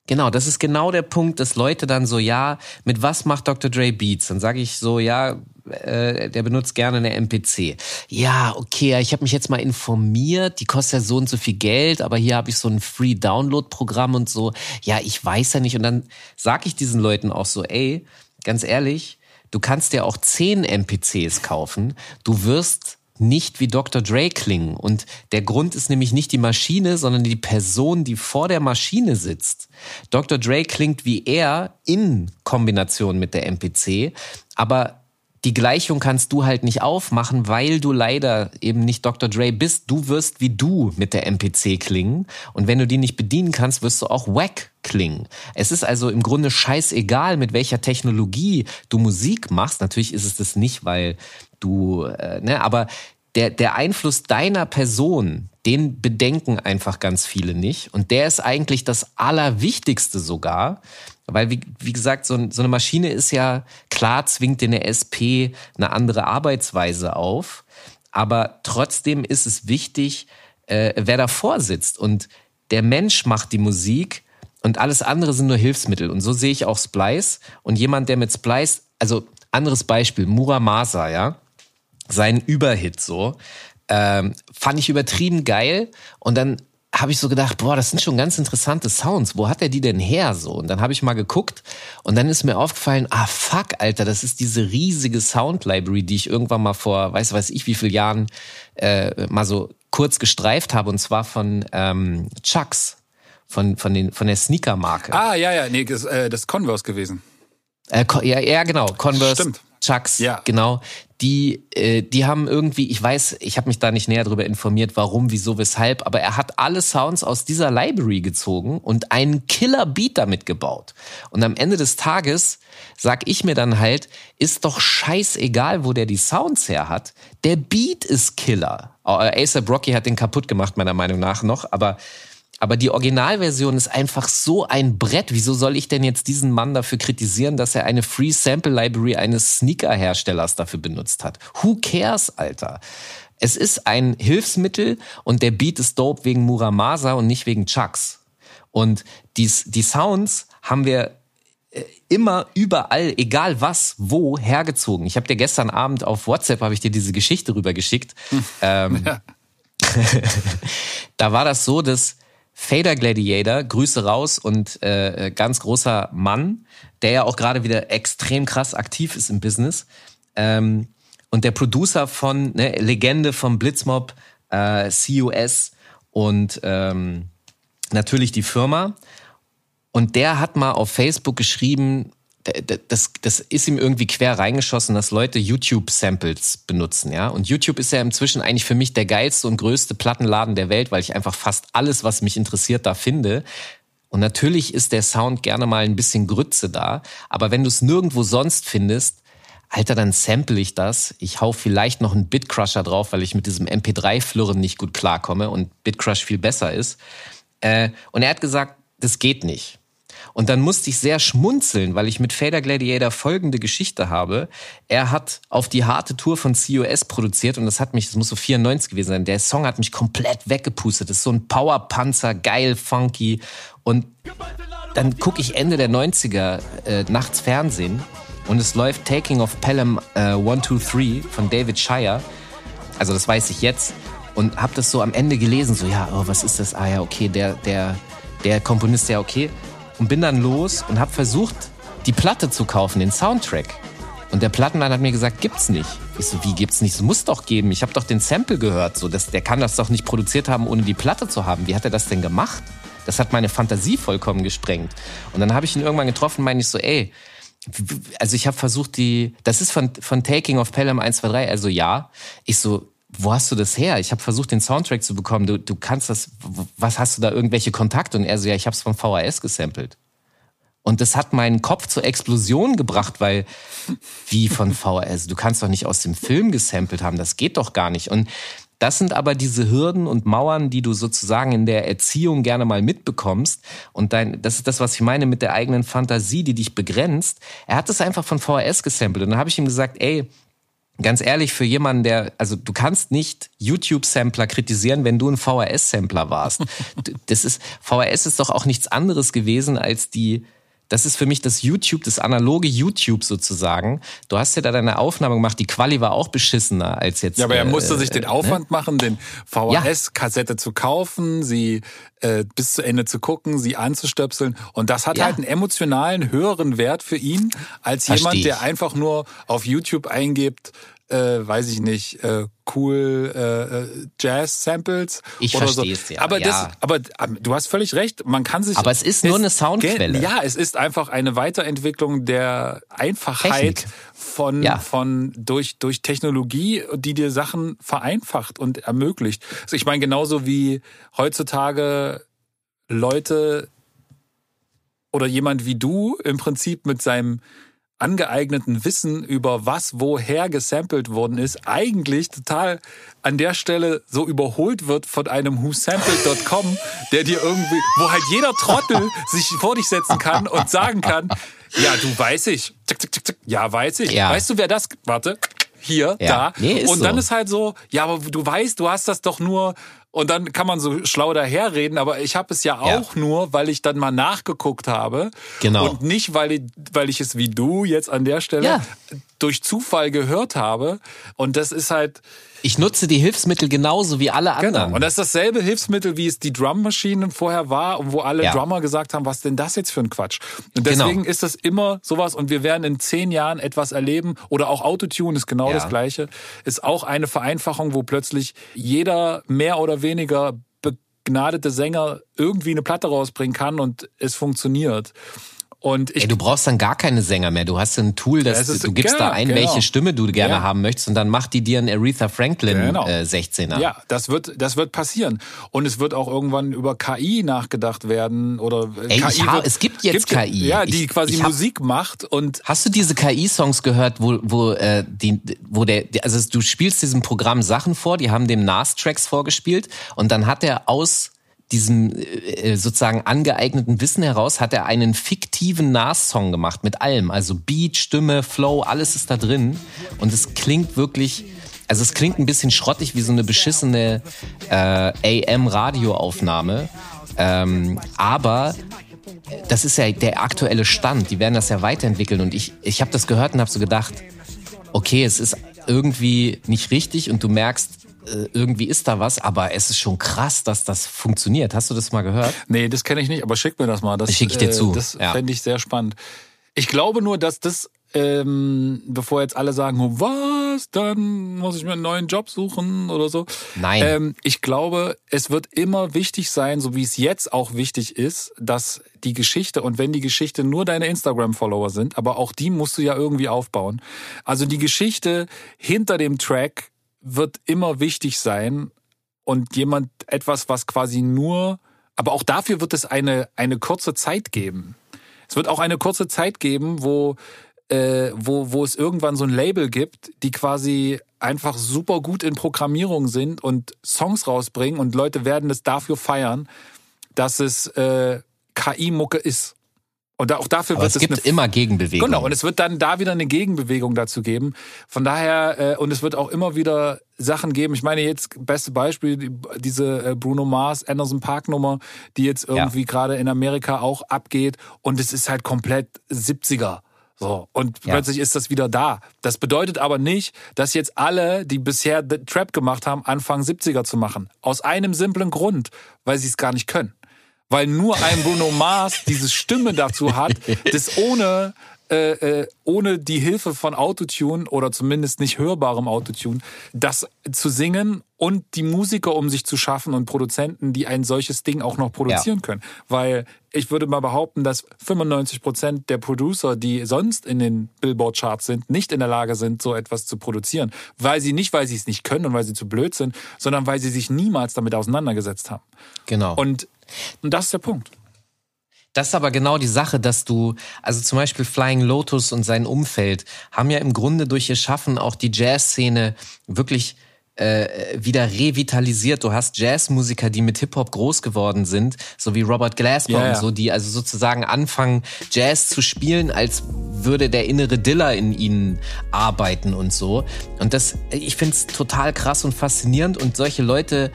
Genau, das ist genau der Punkt, dass Leute dann so, ja, mit was macht Dr. Dre Beats? Dann sage ich so, ja, äh, der benutzt gerne eine MPC. Ja, okay, ich habe mich jetzt mal informiert, die kostet ja so und so viel Geld, aber hier habe ich so ein Free Download Programm und so. Ja, ich weiß ja nicht und dann sage ich diesen Leuten auch so, ey, ganz ehrlich, du kannst dir auch zehn MPCs kaufen, du wirst nicht wie Dr. Dre klingen. Und der Grund ist nämlich nicht die Maschine, sondern die Person, die vor der Maschine sitzt. Dr. Dre klingt wie er in Kombination mit der MPC, aber die Gleichung kannst du halt nicht aufmachen, weil du leider eben nicht Dr. Dre bist. Du wirst wie du mit der MPC klingen. Und wenn du die nicht bedienen kannst, wirst du auch wack klingen. Es ist also im Grunde scheißegal, mit welcher Technologie du Musik machst. Natürlich ist es das nicht, weil du, äh, ne, aber der, der Einfluss deiner Person, den bedenken einfach ganz viele nicht. Und der ist eigentlich das Allerwichtigste sogar. Weil, wie, wie gesagt, so, so eine Maschine ist ja, klar zwingt in der SP eine andere Arbeitsweise auf. Aber trotzdem ist es wichtig, äh, wer davor sitzt. Und der Mensch macht die Musik und alles andere sind nur Hilfsmittel. Und so sehe ich auch Splice. Und jemand, der mit Splice, also anderes Beispiel, Muramasa, ja, sein Überhit so. Ähm, fand ich übertrieben geil. Und dann habe ich so gedacht, boah, das sind schon ganz interessante Sounds. Wo hat er die denn her so? Und dann habe ich mal geguckt und dann ist mir aufgefallen, ah fuck, Alter, das ist diese riesige Sound Library, die ich irgendwann mal vor, weiß weiß ich wie viel Jahren äh, mal so kurz gestreift habe und zwar von ähm, Chucks, von von den von der Sneaker Marke. Ah ja ja, nee, das, äh, das Converse gewesen. Äh, ja, ja, genau, Converse. Stimmt. Chucks, ja. genau die, äh, die haben irgendwie, ich weiß, ich habe mich da nicht näher darüber informiert, warum, wieso, weshalb, aber er hat alle Sounds aus dieser Library gezogen und einen Killer-Beat damit gebaut. Und am Ende des Tages sag ich mir dann halt, ist doch scheißegal, wo der die Sounds her hat. Der Beat ist Killer. Äh, Acer Brocky hat den kaputt gemacht, meiner Meinung nach noch, aber aber die Originalversion ist einfach so ein Brett. Wieso soll ich denn jetzt diesen Mann dafür kritisieren, dass er eine Free Sample Library eines Sneaker-Herstellers dafür benutzt hat? Who cares, Alter? Es ist ein Hilfsmittel und der Beat ist dope wegen Muramasa und nicht wegen Chucks. Und dies, die Sounds haben wir äh, immer überall, egal was, wo, hergezogen. Ich habe dir gestern Abend auf WhatsApp habe ich dir diese Geschichte rübergeschickt. Hm. Ähm, da war das so, dass Fader Gladiator, Grüße raus und äh, ganz großer Mann, der ja auch gerade wieder extrem krass aktiv ist im Business. Ähm, und der Producer von ne, Legende vom Blitzmob, äh, CUS und ähm, natürlich die Firma. Und der hat mal auf Facebook geschrieben, das, das ist ihm irgendwie quer reingeschossen, dass Leute YouTube-Samples benutzen, ja. Und YouTube ist ja inzwischen eigentlich für mich der geilste und größte Plattenladen der Welt, weil ich einfach fast alles, was mich interessiert, da finde. Und natürlich ist der Sound gerne mal ein bisschen Grütze da, aber wenn du es nirgendwo sonst findest, Alter, dann sample ich das. Ich hau vielleicht noch einen Bitcrusher drauf, weil ich mit diesem MP3-Flirren nicht gut klarkomme und Bitcrush viel besser ist. Äh, und er hat gesagt, das geht nicht. Und dann musste ich sehr schmunzeln, weil ich mit Fader Gladiator folgende Geschichte habe. Er hat auf die harte Tour von COS produziert und das hat mich, das muss so 94 gewesen sein. Der Song hat mich komplett weggepustet. Das ist so ein Powerpanzer, geil, funky. Und dann gucke ich Ende der 90er äh, nachts Fernsehen und es läuft Taking of Pelham äh, 123 von David Shire. Also das weiß ich jetzt. und habe das so am Ende gelesen, so ja, oh, was ist das? Ah ja, okay, der, der, der Komponist, ja, okay. Und bin dann los und habe versucht, die Platte zu kaufen, den Soundtrack. Und der Plattenmann hat mir gesagt, gibt's nicht. Ich so, wie gibt's nicht? Es muss doch geben. Ich habe doch den Sample gehört. So, das, der kann das doch nicht produziert haben, ohne die Platte zu haben. Wie hat er das denn gemacht? Das hat meine Fantasie vollkommen gesprengt. Und dann habe ich ihn irgendwann getroffen, meine ich so, ey, also ich habe versucht, die, das ist von, von Taking of Pelham 123, also ja. Ich so, wo hast du das her? Ich habe versucht, den Soundtrack zu bekommen. Du, du kannst das, was hast du da irgendwelche Kontakte? Und er so, ja, ich habe es vom VHS gesampelt. Und das hat meinen Kopf zur Explosion gebracht, weil wie von VHS, du kannst doch nicht aus dem Film gesampelt haben, das geht doch gar nicht. Und das sind aber diese Hürden und Mauern, die du sozusagen in der Erziehung gerne mal mitbekommst. Und dein, das ist das, was ich meine mit der eigenen Fantasie, die dich begrenzt. Er hat es einfach von VHS gesampelt. Und dann habe ich ihm gesagt, ey, ganz ehrlich, für jemanden, der, also du kannst nicht YouTube-Sampler kritisieren, wenn du ein VHS-Sampler warst. Das ist, VHS ist doch auch nichts anderes gewesen als die, das ist für mich das YouTube, das analoge YouTube sozusagen. Du hast ja da deine Aufnahme gemacht, die Quali war auch beschissener als jetzt. Ja, aber er äh, musste sich den Aufwand ne? machen, den VHS-Kassette ja. zu kaufen, sie äh, bis zu Ende zu gucken, sie anzustöpseln. Und das hat ja. halt einen emotionalen, höheren Wert für ihn, als Versteh jemand, der einfach nur auf YouTube eingibt, äh, weiß ich nicht, äh, cool äh, äh Jazz-Samples ich oder so. Ja, aber, das, ja. aber ähm, du hast völlig recht, man kann sich... Aber es ist nur eine Soundquelle. Ja, es ist einfach eine Weiterentwicklung der Einfachheit Technik. von, ja. von durch, durch Technologie, die dir Sachen vereinfacht und ermöglicht. Also ich meine, genauso wie heutzutage Leute oder jemand wie du im Prinzip mit seinem angeeigneten Wissen über was woher gesampelt worden ist, eigentlich total an der Stelle so überholt wird von einem whosampled.com, der dir irgendwie, wo halt jeder Trottel sich vor dich setzen kann und sagen kann, ja, du weiß ich, ja, weiß ich. Ja. Weißt du, wer das, warte, hier, ja. da. Nee, und dann so. ist halt so, ja, aber du weißt, du hast das doch nur und dann kann man so schlau daherreden, aber ich habe es ja auch ja. nur, weil ich dann mal nachgeguckt habe. Genau. Und nicht, weil ich, weil ich es wie du jetzt an der Stelle ja. durch Zufall gehört habe. Und das ist halt, ich nutze die Hilfsmittel genauso wie alle genau. anderen. Genau. Und das ist dasselbe Hilfsmittel, wie es die Drummaschinen vorher war und wo alle ja. Drummer gesagt haben, was denn das jetzt für ein Quatsch? Und genau. deswegen genau. ist das immer sowas und wir werden in zehn Jahren etwas erleben oder auch Autotune ist genau ja. das Gleiche, ist auch eine Vereinfachung, wo plötzlich jeder mehr oder weniger begnadete Sänger irgendwie eine Platte rausbringen kann und es funktioniert. Und ich, Ey, du brauchst dann gar keine Sänger mehr. Du hast ein Tool, das ja, du gibst genau, da ein, genau. welche Stimme du gerne ja. haben möchtest und dann macht die dir ein Aretha Franklin genau. äh, 16er. Ja, das wird, das wird passieren. Und es wird auch irgendwann über KI nachgedacht werden oder Ey, KI hab, wird, es gibt jetzt gibt, KI. Ja, die ich, quasi ich hab, Musik macht und. Hast du diese KI-Songs gehört, wo, wo, äh, die, wo der, also du spielst diesem Programm Sachen vor, die haben dem Nas-Tracks vorgespielt und dann hat er aus diesem äh, sozusagen angeeigneten Wissen heraus hat er einen fiktiven Nas-Song gemacht mit allem. Also Beat, Stimme, Flow, alles ist da drin. Und es klingt wirklich, also es klingt ein bisschen schrottig wie so eine beschissene äh, AM-Radioaufnahme. Ähm, aber das ist ja der aktuelle Stand. Die werden das ja weiterentwickeln. Und ich, ich habe das gehört und habe so gedacht, okay, es ist irgendwie nicht richtig und du merkst, äh, irgendwie ist da was, aber es ist schon krass, dass das funktioniert. Hast du das mal gehört? Nee, das kenne ich nicht, aber schick mir das mal. Das schicke ich dir zu. Äh, das ja. fände ich sehr spannend. Ich glaube nur, dass das, ähm, bevor jetzt alle sagen, oh, was, dann muss ich mir einen neuen Job suchen oder so. Nein. Ähm, ich glaube, es wird immer wichtig sein, so wie es jetzt auch wichtig ist, dass die Geschichte und wenn die Geschichte nur deine Instagram-Follower sind, aber auch die musst du ja irgendwie aufbauen. Also die Geschichte hinter dem Track wird immer wichtig sein und jemand etwas, was quasi nur, aber auch dafür wird es eine, eine kurze Zeit geben. Es wird auch eine kurze Zeit geben, wo, äh, wo, wo es irgendwann so ein Label gibt, die quasi einfach super gut in Programmierung sind und Songs rausbringen und Leute werden es dafür feiern, dass es äh, KI-Mucke ist. Und auch dafür Aber wird es gibt eine, immer Gegenbewegung. Genau, und es wird dann da wieder eine Gegenbewegung dazu geben. Von daher, äh, und es wird auch immer wieder Sachen geben. Ich meine jetzt, beste Beispiel, diese äh, Bruno Mars Anderson Park Nummer, die jetzt irgendwie ja. gerade in Amerika auch abgeht. Und es ist halt komplett 70er. So, und ja. plötzlich ist das wieder da. Das bedeutet aber nicht, dass jetzt alle, die bisher Trap gemacht haben, anfangen 70er zu machen. Aus einem simplen Grund, weil sie es gar nicht können. Weil nur ein Bruno Mars diese Stimme dazu hat, das ohne äh, äh, ohne die Hilfe von Autotune oder zumindest nicht hörbarem Autotune, das zu singen und die Musiker um sich zu schaffen und Produzenten, die ein solches Ding auch noch produzieren ja. können. Weil ich würde mal behaupten, dass 95 Prozent der Producer, die sonst in den Billboard-Charts sind, nicht in der Lage sind, so etwas zu produzieren. Weil sie nicht, weil sie es nicht können und weil sie zu blöd sind, sondern weil sie sich niemals damit auseinandergesetzt haben. Genau. Und, und das ist der Punkt. Das ist aber genau die Sache, dass du, also zum Beispiel Flying Lotus und sein Umfeld haben ja im Grunde durch ihr Schaffen auch die Jazzszene wirklich äh, wieder revitalisiert. Du hast Jazzmusiker, die mit Hip-Hop groß geworden sind, so wie Robert Glasper yeah, und so, die also sozusagen anfangen, Jazz zu spielen, als würde der innere Diller in ihnen arbeiten und so. Und das, ich finde es total krass und faszinierend und solche Leute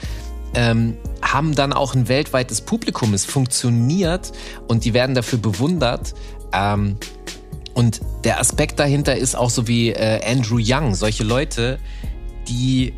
ähm, haben dann auch ein weltweites Publikum. Es funktioniert und die werden dafür bewundert. Ähm, und der Aspekt dahinter ist auch so wie äh, Andrew Young. Solche Leute, die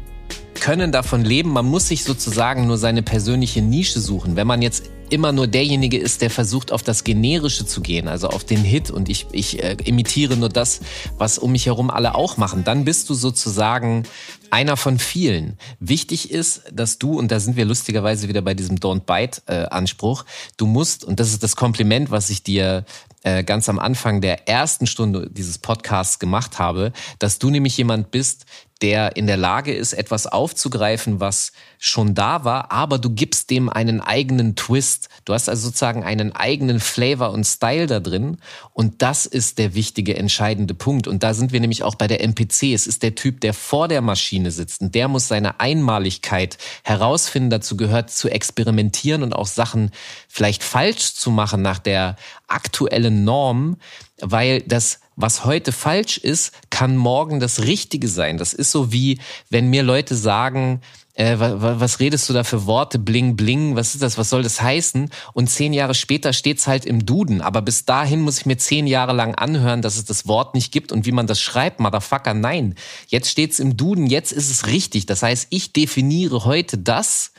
können davon leben. Man muss sich sozusagen nur seine persönliche Nische suchen. Wenn man jetzt immer nur derjenige ist, der versucht, auf das Generische zu gehen, also auf den Hit und ich, ich äh, imitiere nur das, was um mich herum alle auch machen, dann bist du sozusagen einer von vielen. Wichtig ist, dass du, und da sind wir lustigerweise wieder bei diesem Don't Bite äh, Anspruch, du musst, und das ist das Kompliment, was ich dir äh, ganz am Anfang der ersten Stunde dieses Podcasts gemacht habe, dass du nämlich jemand bist, der in der Lage ist, etwas aufzugreifen, was schon da war, aber du gibst dem einen eigenen Twist. Du hast also sozusagen einen eigenen Flavor und Style da drin. Und das ist der wichtige, entscheidende Punkt. Und da sind wir nämlich auch bei der MPC. Es ist der Typ, der vor der Maschine sitzt. Und der muss seine Einmaligkeit herausfinden. Dazu gehört zu experimentieren und auch Sachen vielleicht falsch zu machen nach der aktuellen Norm, weil das was heute falsch ist, kann morgen das Richtige sein. Das ist so wie, wenn mir Leute sagen, äh, was, redest du da für Worte, bling, bling, was ist das, was soll das heißen? Und zehn Jahre später steht's halt im Duden. Aber bis dahin muss ich mir zehn Jahre lang anhören, dass es das Wort nicht gibt und wie man das schreibt, Motherfucker, nein. Jetzt steht's im Duden, jetzt ist es richtig. Das heißt, ich definiere heute das,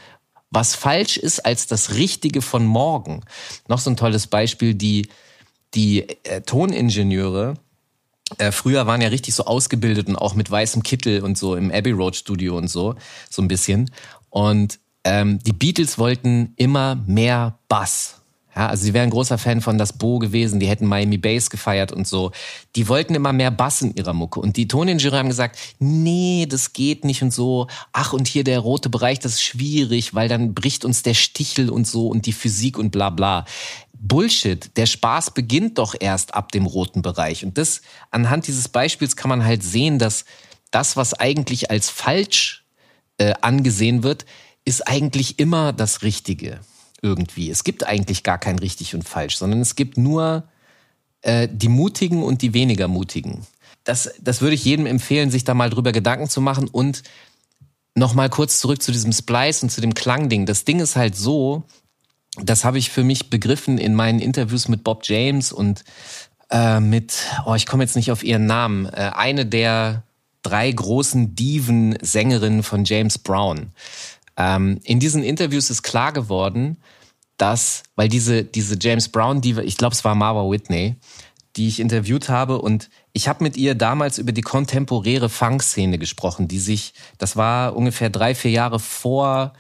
was falsch ist, als das Richtige von morgen. Noch so ein tolles Beispiel, die, die äh, Toningenieure, äh, früher waren ja richtig so ausgebildet und auch mit weißem Kittel und so im Abbey Road Studio und so, so ein bisschen. Und ähm, die Beatles wollten immer mehr Bass. Ja, also sie wären großer Fan von Das Bo gewesen, die hätten Miami Bass gefeiert und so. Die wollten immer mehr Bass in ihrer Mucke. Und die Toningenieure haben gesagt, nee, das geht nicht und so. Ach, und hier der rote Bereich, das ist schwierig, weil dann bricht uns der Stichel und so und die Physik und bla bla. Bullshit. Der Spaß beginnt doch erst ab dem roten Bereich. Und das, anhand dieses Beispiels kann man halt sehen, dass das, was eigentlich als falsch äh, angesehen wird, ist eigentlich immer das Richtige. Irgendwie. Es gibt eigentlich gar kein richtig und falsch, sondern es gibt nur äh, die Mutigen und die weniger Mutigen. Das, das würde ich jedem empfehlen, sich da mal drüber Gedanken zu machen und nochmal kurz zurück zu diesem Splice und zu dem Klangding. Das Ding ist halt so, das habe ich für mich begriffen in meinen Interviews mit Bob James und äh, mit, oh, ich komme jetzt nicht auf ihren Namen, äh, eine der drei großen Diven-Sängerinnen von James Brown. Ähm, in diesen Interviews ist klar geworden, dass, weil diese, diese James Brown-Diva, ich glaube, es war Marwa Whitney, die ich interviewt habe und ich habe mit ihr damals über die kontemporäre Funk-Szene gesprochen, die sich, das war ungefähr drei, vier Jahre vor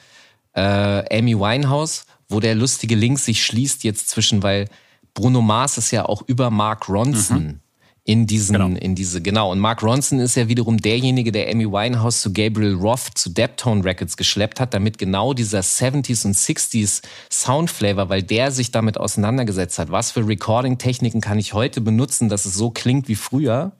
äh, Amy Winehouse wo der lustige Link sich schließt jetzt zwischen, weil Bruno Mars ist ja auch über Mark Ronson mhm. in diesen, genau. in diese, genau. Und Mark Ronson ist ja wiederum derjenige, der Amy Winehouse zu Gabriel Roth zu Deptone Records geschleppt hat, damit genau dieser 70s und 60s Soundflavor, weil der sich damit auseinandergesetzt hat. Was für Recording-Techniken kann ich heute benutzen, dass es so klingt wie früher?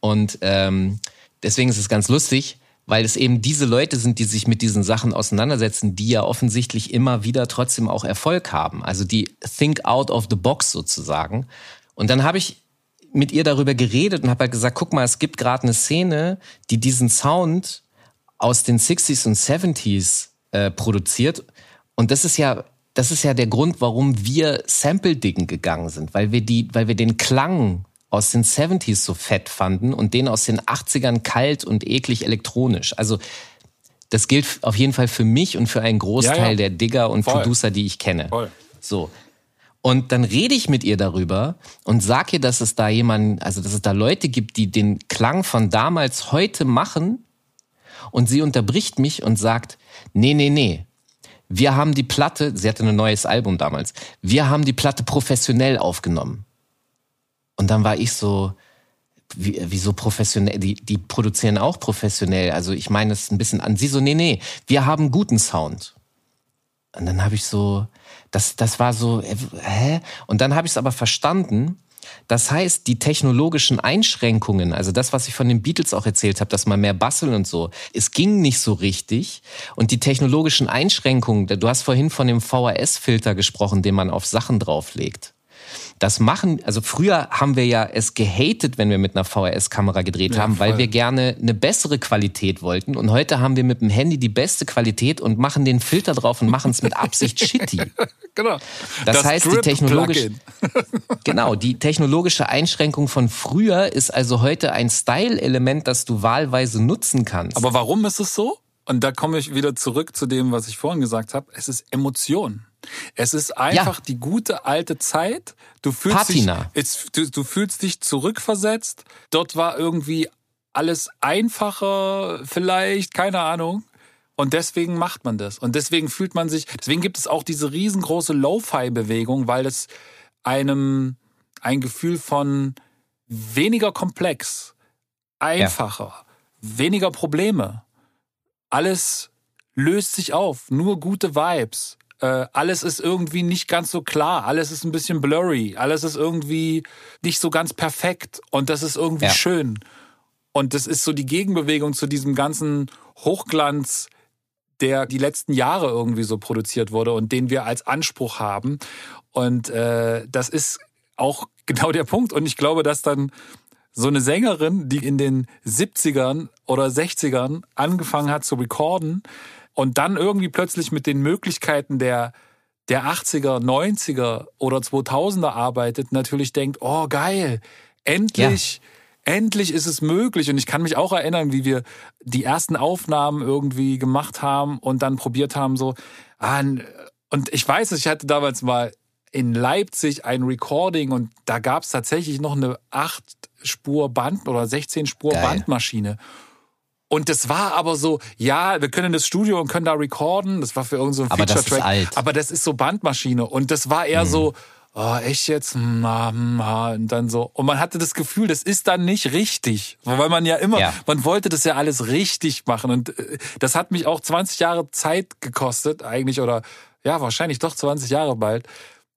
Und ähm, deswegen ist es ganz lustig weil es eben diese Leute sind, die sich mit diesen Sachen auseinandersetzen, die ja offensichtlich immer wieder trotzdem auch Erfolg haben. Also die think out of the box sozusagen. Und dann habe ich mit ihr darüber geredet und habe halt gesagt, guck mal, es gibt gerade eine Szene, die diesen Sound aus den 60s und 70s äh, produziert. Und das ist ja, das ist ja der Grund, warum wir Sample-Diggen gegangen sind, weil wir die, weil wir den Klang aus den 70s so fett fanden und den aus den 80ern kalt und eklig elektronisch. Also das gilt auf jeden Fall für mich und für einen Großteil ja, ja. der Digger und Voll. Producer, die ich kenne. Voll. So. Und dann rede ich mit ihr darüber und sage ihr, dass es da jemanden, also dass es da Leute gibt, die den Klang von damals heute machen. Und sie unterbricht mich und sagt, nee, nee, nee. Wir haben die Platte, sie hatte ein neues Album damals, wir haben die Platte professionell aufgenommen. Und dann war ich so, wie, wieso professionell? Die, die produzieren auch professionell. Also ich meine es ein bisschen an. Sie so, nee, nee, wir haben guten Sound. Und dann habe ich so, das, das war so, äh, hä? Und dann habe ich es aber verstanden. Das heißt, die technologischen Einschränkungen, also das, was ich von den Beatles auch erzählt habe, dass man mehr basteln und so, es ging nicht so richtig. Und die technologischen Einschränkungen, du hast vorhin von dem VHS-Filter gesprochen, den man auf Sachen drauflegt. Das machen, also früher haben wir ja es gehatet, wenn wir mit einer VHS-Kamera gedreht ja, haben, voll. weil wir gerne eine bessere Qualität wollten. Und heute haben wir mit dem Handy die beste Qualität und machen den Filter drauf und machen es mit Absicht shitty. genau. Das, das heißt, die technologische, genau, die technologische Einschränkung von früher ist also heute ein Style-Element, das du wahlweise nutzen kannst. Aber warum ist es so? Und da komme ich wieder zurück zu dem, was ich vorhin gesagt habe. Es ist Emotion. Es ist einfach ja. die gute alte Zeit. Du fühlst Patina. dich, es, du, du fühlst dich zurückversetzt. Dort war irgendwie alles einfacher, vielleicht, keine Ahnung. Und deswegen macht man das. Und deswegen fühlt man sich, deswegen gibt es auch diese riesengroße Lo-Fi-Bewegung, weil es einem ein Gefühl von weniger komplex, einfacher, ja. weniger Probleme. Alles löst sich auf, nur gute Vibes äh, alles ist irgendwie nicht ganz so klar, alles ist ein bisschen blurry, alles ist irgendwie nicht so ganz perfekt und das ist irgendwie ja. schön. Und das ist so die Gegenbewegung zu diesem ganzen Hochglanz, der die letzten Jahre irgendwie so produziert wurde und den wir als Anspruch haben. Und äh, das ist auch genau der Punkt. Und ich glaube, dass dann so eine Sängerin, die in den 70ern oder 60ern angefangen hat zu recorden, und dann irgendwie plötzlich mit den Möglichkeiten der, der 80er, 90er oder 2000er arbeitet, natürlich denkt, oh geil, endlich, ja. endlich ist es möglich. Und ich kann mich auch erinnern, wie wir die ersten Aufnahmen irgendwie gemacht haben und dann probiert haben, so, ah, und ich weiß ich hatte damals mal in Leipzig ein Recording und da gab es tatsächlich noch eine 8-Spur-Band oder 16-Spur-Bandmaschine. Und das war aber so, ja, wir können das Studio und können da recorden. Das war für irgendeinen so Feature-Track. Aber das ist so Bandmaschine. Und das war eher mhm. so, oh, echt jetzt? Hm, hm, und dann so. Und man hatte das Gefühl, das ist dann nicht richtig. Weil man ja immer, ja. man wollte das ja alles richtig machen. Und äh, das hat mich auch 20 Jahre Zeit gekostet, eigentlich, oder ja, wahrscheinlich doch 20 Jahre bald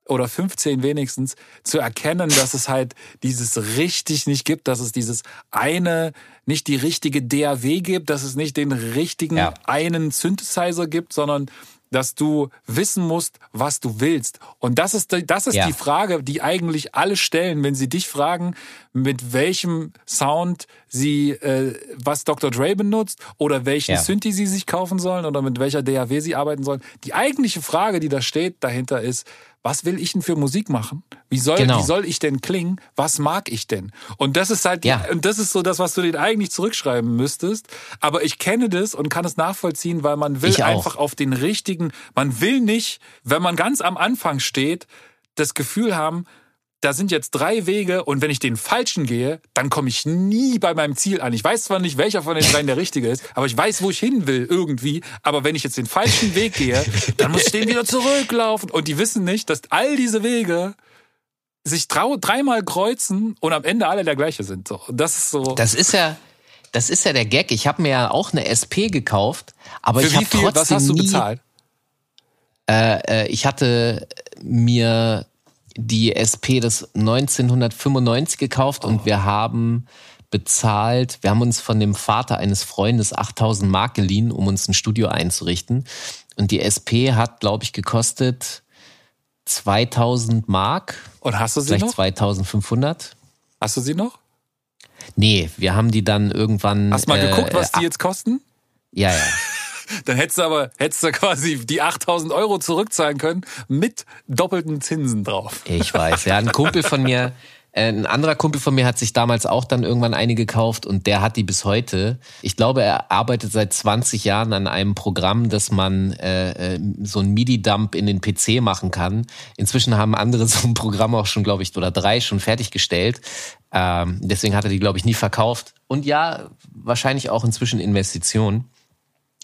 oder 15 wenigstens, zu erkennen, dass es halt dieses richtig nicht gibt, dass es dieses eine, nicht die richtige DAW gibt, dass es nicht den richtigen ja. einen Synthesizer gibt, sondern dass du wissen musst, was du willst. Und das ist, das ist ja. die Frage, die eigentlich alle stellen, wenn sie dich fragen, mit welchem Sound sie, äh, was Dr. Dre benutzt oder welchen ja. Synthi sie sich kaufen sollen oder mit welcher DAW sie arbeiten sollen. Die eigentliche Frage, die da steht dahinter ist, was will ich denn für Musik machen? Wie soll, genau. wie soll ich denn klingen? Was mag ich denn? Und das ist halt, ja. und das ist so das, was du dir eigentlich zurückschreiben müsstest. Aber ich kenne das und kann es nachvollziehen, weil man will einfach auf den richtigen, man will nicht, wenn man ganz am Anfang steht, das Gefühl haben, da sind jetzt drei Wege und wenn ich den falschen gehe, dann komme ich nie bei meinem Ziel an. Ich weiß zwar nicht, welcher von den dreien der richtige ist, aber ich weiß, wo ich hin will irgendwie. Aber wenn ich jetzt den falschen Weg gehe, dann muss ich den wieder zurücklaufen. Und die wissen nicht, dass all diese Wege sich dreimal kreuzen und am Ende alle der gleiche sind. So, das ist so. Das ist ja, das ist ja der Gag. Ich habe mir ja auch eine SP gekauft, aber Für ich habe trotzdem was hast du nie, bezahlt? Äh, äh, ich hatte mir die SP des 1995 gekauft oh. und wir haben bezahlt, wir haben uns von dem Vater eines Freundes 8000 Mark geliehen, um uns ein Studio einzurichten. Und die SP hat, glaube ich, gekostet 2000 Mark. Und hast du sie vielleicht noch? 2500. Hast du sie noch? Nee, wir haben die dann irgendwann. Hast du mal äh, geguckt, was die jetzt kosten? Ja, ja. Dann hättest du aber hättest du quasi die 8000 Euro zurückzahlen können mit doppelten Zinsen drauf. Ich weiß. Ja, ein Kumpel von mir, Äh, ein anderer Kumpel von mir hat sich damals auch dann irgendwann eine gekauft und der hat die bis heute. Ich glaube, er arbeitet seit 20 Jahren an einem Programm, dass man äh, äh so ein MIDI-Dump in den PC machen kann. Inzwischen haben andere so ein Programm auch schon, glaube ich, oder drei schon fertiggestellt. Ähm, deswegen hat er die, glaube ich, nie verkauft. Und ja, wahrscheinlich auch inzwischen Investitionen.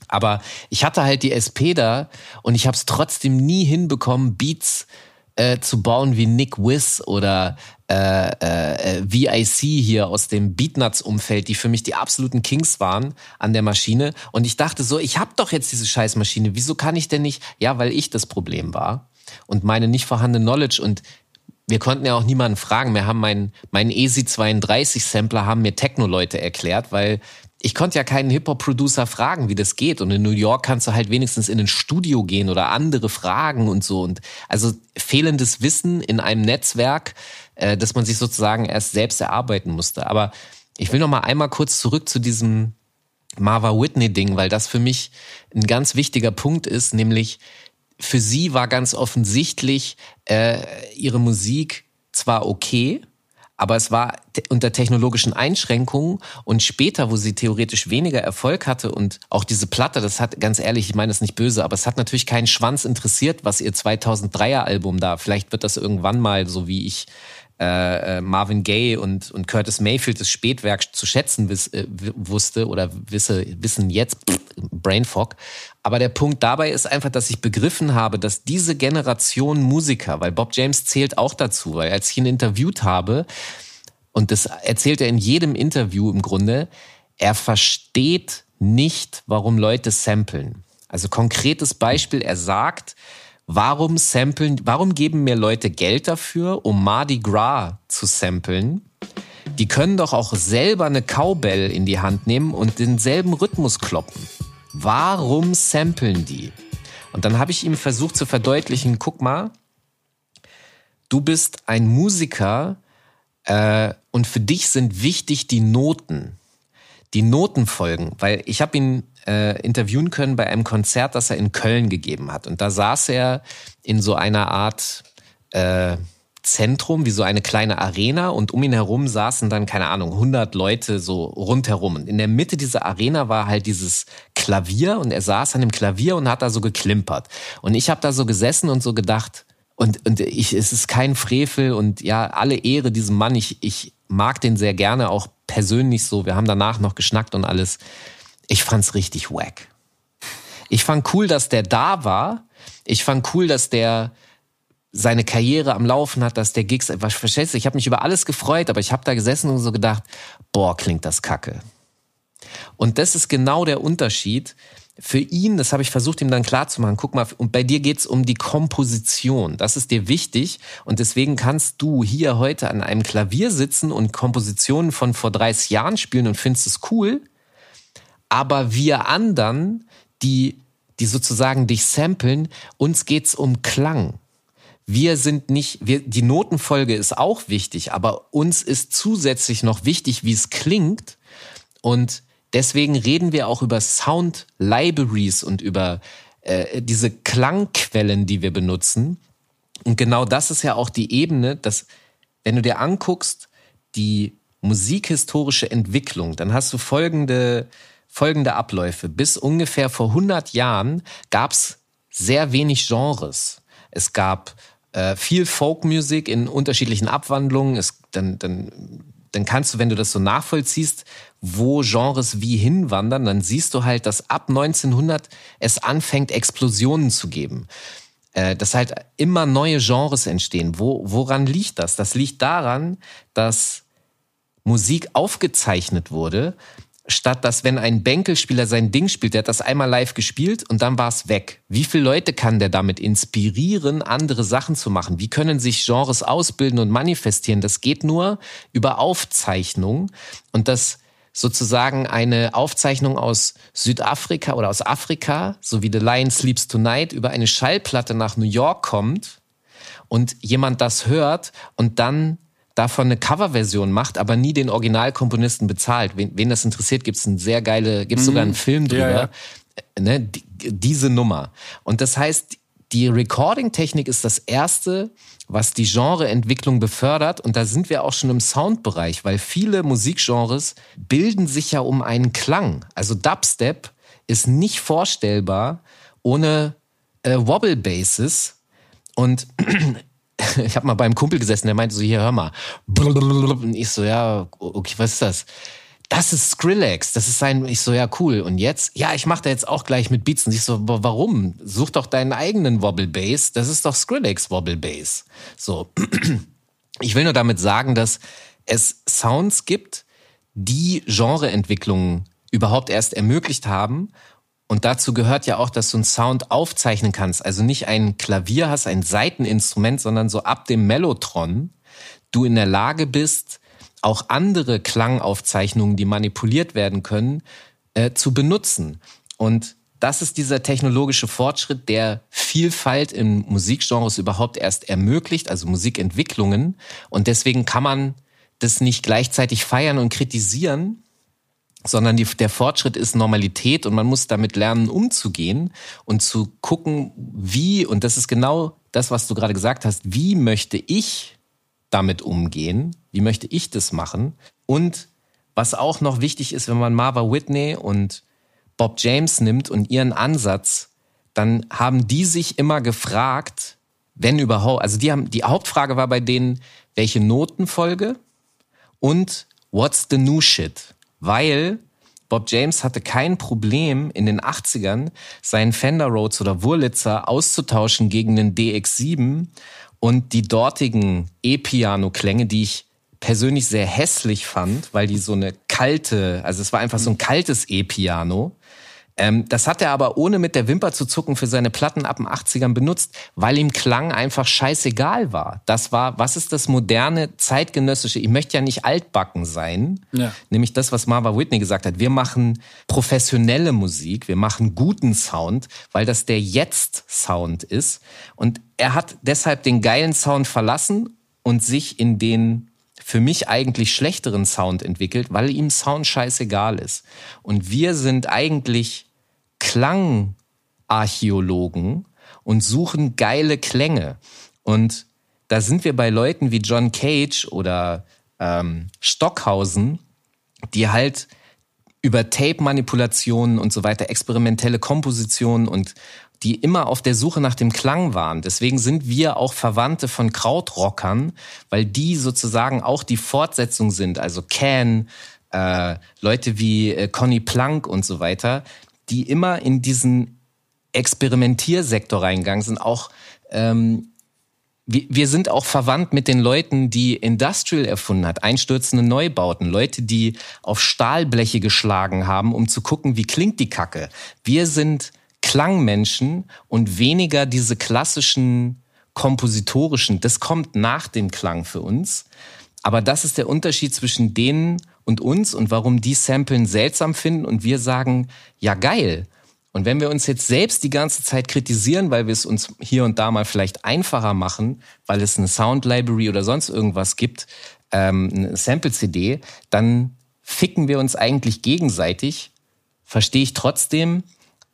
Aber ich hatte halt die SP da und ich habe es trotzdem nie hinbekommen, Beats äh, zu bauen wie Nick Wiss oder äh, äh, VIC hier aus dem Beatnuts-Umfeld, die für mich die absoluten Kings waren an der Maschine. Und ich dachte so, ich habe doch jetzt diese Scheißmaschine, wieso kann ich denn nicht? Ja, weil ich das Problem war und meine nicht vorhandene Knowledge und wir konnten ja auch niemanden fragen. Wir haben meinen mein ESI 32 Sampler haben mir Techno-Leute erklärt, weil ich konnte ja keinen Hip-Hop-Producer fragen, wie das geht. Und in New York kannst du halt wenigstens in ein Studio gehen oder andere fragen und so. Und also fehlendes Wissen in einem Netzwerk, äh, dass man sich sozusagen erst selbst erarbeiten musste. Aber ich will noch mal einmal kurz zurück zu diesem Marva Whitney-Ding, weil das für mich ein ganz wichtiger Punkt ist, nämlich für sie war ganz offensichtlich äh, ihre Musik zwar okay, aber es war unter technologischen Einschränkungen und später, wo sie theoretisch weniger Erfolg hatte und auch diese Platte, das hat ganz ehrlich, ich meine das nicht böse, aber es hat natürlich keinen Schwanz interessiert, was ihr 2003er Album da, vielleicht wird das irgendwann mal so wie ich äh, äh, Marvin Gaye und, und Curtis Mayfield das Spätwerk zu schätzen wiss, äh, wusste oder wisse, wissen jetzt, Brainfog. Aber der Punkt dabei ist einfach, dass ich begriffen habe, dass diese Generation Musiker, weil Bob James zählt auch dazu, weil als ich ihn interviewt habe, und das erzählt er in jedem Interview im Grunde, er versteht nicht, warum Leute samplen. Also konkretes Beispiel, er sagt, Warum samplen, warum geben mir Leute Geld dafür, um Mardi Gras zu samplen? Die können doch auch selber eine Cowbell in die Hand nehmen und denselben Rhythmus kloppen. Warum samplen die? Und dann habe ich ihm versucht zu verdeutlichen, guck mal, du bist ein Musiker äh, und für dich sind wichtig die Noten, die Notenfolgen, weil ich habe ihn äh, interviewen können bei einem Konzert, das er in Köln gegeben hat. Und da saß er in so einer Art äh, Zentrum, wie so eine kleine Arena und um ihn herum saßen dann, keine Ahnung, 100 Leute so rundherum. Und in der Mitte dieser Arena war halt dieses Klavier und er saß an dem Klavier und hat da so geklimpert. Und ich habe da so gesessen und so gedacht, und, und ich, es ist kein Frevel und ja, alle Ehre diesem Mann. Ich, ich mag den sehr gerne, auch persönlich so. Wir haben danach noch geschnackt und alles. Ich fand's richtig wack. Ich fand cool, dass der da war. Ich fand cool, dass der seine Karriere am Laufen hat, dass der Gigs, was verstehst du, ich habe mich über alles gefreut, aber ich habe da gesessen und so gedacht, boah, klingt das kacke. Und das ist genau der Unterschied. Für ihn, das habe ich versucht, ihm dann klarzumachen, guck mal, und bei dir geht's um die Komposition. Das ist dir wichtig. Und deswegen kannst du hier heute an einem Klavier sitzen und Kompositionen von vor 30 Jahren spielen und findest es cool. Aber wir anderen, die, die sozusagen dich samplen, uns geht's um Klang. Wir sind nicht, wir, die Notenfolge ist auch wichtig, aber uns ist zusätzlich noch wichtig, wie es klingt. Und deswegen reden wir auch über Sound Libraries und über äh, diese Klangquellen, die wir benutzen. Und genau das ist ja auch die Ebene, dass, wenn du dir anguckst, die musikhistorische Entwicklung, dann hast du folgende, folgende Abläufe. Bis ungefähr vor 100 Jahren gab es sehr wenig Genres. Es gab äh, viel Folkmusik in unterschiedlichen Abwandlungen. Es, dann, dann, dann kannst du, wenn du das so nachvollziehst, wo Genres wie hinwandern, dann siehst du halt, dass ab 1900 es anfängt, Explosionen zu geben. Äh, dass halt immer neue Genres entstehen. Wo, woran liegt das? Das liegt daran, dass Musik aufgezeichnet wurde statt dass wenn ein Bänkelspieler sein Ding spielt, der hat das einmal live gespielt und dann war es weg. Wie viele Leute kann der damit inspirieren, andere Sachen zu machen? Wie können sich Genres ausbilden und manifestieren? Das geht nur über Aufzeichnung und das sozusagen eine Aufzeichnung aus Südafrika oder aus Afrika, so wie The Lion Sleeps Tonight, über eine Schallplatte nach New York kommt und jemand das hört und dann davon eine Coverversion macht, aber nie den Originalkomponisten bezahlt. Wen, wen das interessiert, gibt es ein sehr geile, gibt es sogar einen mhm. Film drüber. Ja, ja. Ne, die, diese Nummer. Und das heißt, die Recording-Technik ist das erste, was die Genreentwicklung befördert. Und da sind wir auch schon im Soundbereich, weil viele Musikgenres bilden sich ja um einen Klang. Also Dubstep ist nicht vorstellbar ohne äh, Wobble Basses. Und ich habe mal beim Kumpel gesessen, der meinte so, hier, hör mal. Und ich so, ja, okay, was ist das? Das ist Skrillex, das ist sein, ich so, ja, cool. Und jetzt? Ja, ich mache da jetzt auch gleich mit Beats. Und ich so, warum? Such doch deinen eigenen Wobble Bass. Das ist doch Skrillex Wobble Bass. So. Ich will nur damit sagen, dass es Sounds gibt, die Genreentwicklungen überhaupt erst ermöglicht haben. Und dazu gehört ja auch, dass du einen Sound aufzeichnen kannst. Also nicht ein Klavier hast, ein Seiteninstrument, sondern so ab dem Mellotron du in der Lage bist, auch andere Klangaufzeichnungen, die manipuliert werden können, äh, zu benutzen. Und das ist dieser technologische Fortschritt, der Vielfalt in Musikgenres überhaupt erst ermöglicht, also Musikentwicklungen. Und deswegen kann man das nicht gleichzeitig feiern und kritisieren, sondern die, der Fortschritt ist Normalität und man muss damit lernen, umzugehen und zu gucken, wie, und das ist genau das, was du gerade gesagt hast, wie möchte ich damit umgehen? Wie möchte ich das machen? Und was auch noch wichtig ist, wenn man Marva Whitney und Bob James nimmt und ihren Ansatz, dann haben die sich immer gefragt, wenn überhaupt, also die haben, die Hauptfrage war bei denen, welche Notenfolge und what's the new shit? Weil Bob James hatte kein Problem in den 80ern seinen Fender Rhodes oder Wurlitzer auszutauschen gegen den DX7 und die dortigen E-Piano-Klänge, die ich persönlich sehr hässlich fand, weil die so eine kalte, also es war einfach so ein kaltes E-Piano. Ähm, das hat er aber ohne mit der Wimper zu zucken für seine Platten ab den 80ern benutzt, weil ihm Klang einfach scheißegal war. Das war, was ist das moderne, zeitgenössische? Ich möchte ja nicht altbacken sein. Ja. Nämlich das, was Marva Whitney gesagt hat. Wir machen professionelle Musik, wir machen guten Sound, weil das der Jetzt-Sound ist. Und er hat deshalb den geilen Sound verlassen und sich in den für mich eigentlich schlechteren Sound entwickelt, weil ihm Sound scheißegal ist. Und wir sind eigentlich Klangarchäologen und suchen geile Klänge. Und da sind wir bei Leuten wie John Cage oder ähm, Stockhausen, die halt über Tape-Manipulationen und so weiter, experimentelle Kompositionen und die immer auf der Suche nach dem Klang waren. Deswegen sind wir auch Verwandte von Krautrockern, weil die sozusagen auch die Fortsetzung sind. Also Can, äh, Leute wie äh, Conny Plank und so weiter, die immer in diesen Experimentiersektor reingegangen sind. Auch ähm, wir, wir sind auch verwandt mit den Leuten, die Industrial erfunden hat, einstürzende Neubauten, Leute, die auf Stahlbleche geschlagen haben, um zu gucken, wie klingt die Kacke. Wir sind Klangmenschen und weniger diese klassischen kompositorischen. Das kommt nach dem Klang für uns. Aber das ist der Unterschied zwischen denen und uns und warum die Samplen seltsam finden und wir sagen, ja geil. Und wenn wir uns jetzt selbst die ganze Zeit kritisieren, weil wir es uns hier und da mal vielleicht einfacher machen, weil es eine Sound Library oder sonst irgendwas gibt, ähm, eine Sample-CD, dann ficken wir uns eigentlich gegenseitig. Verstehe ich trotzdem.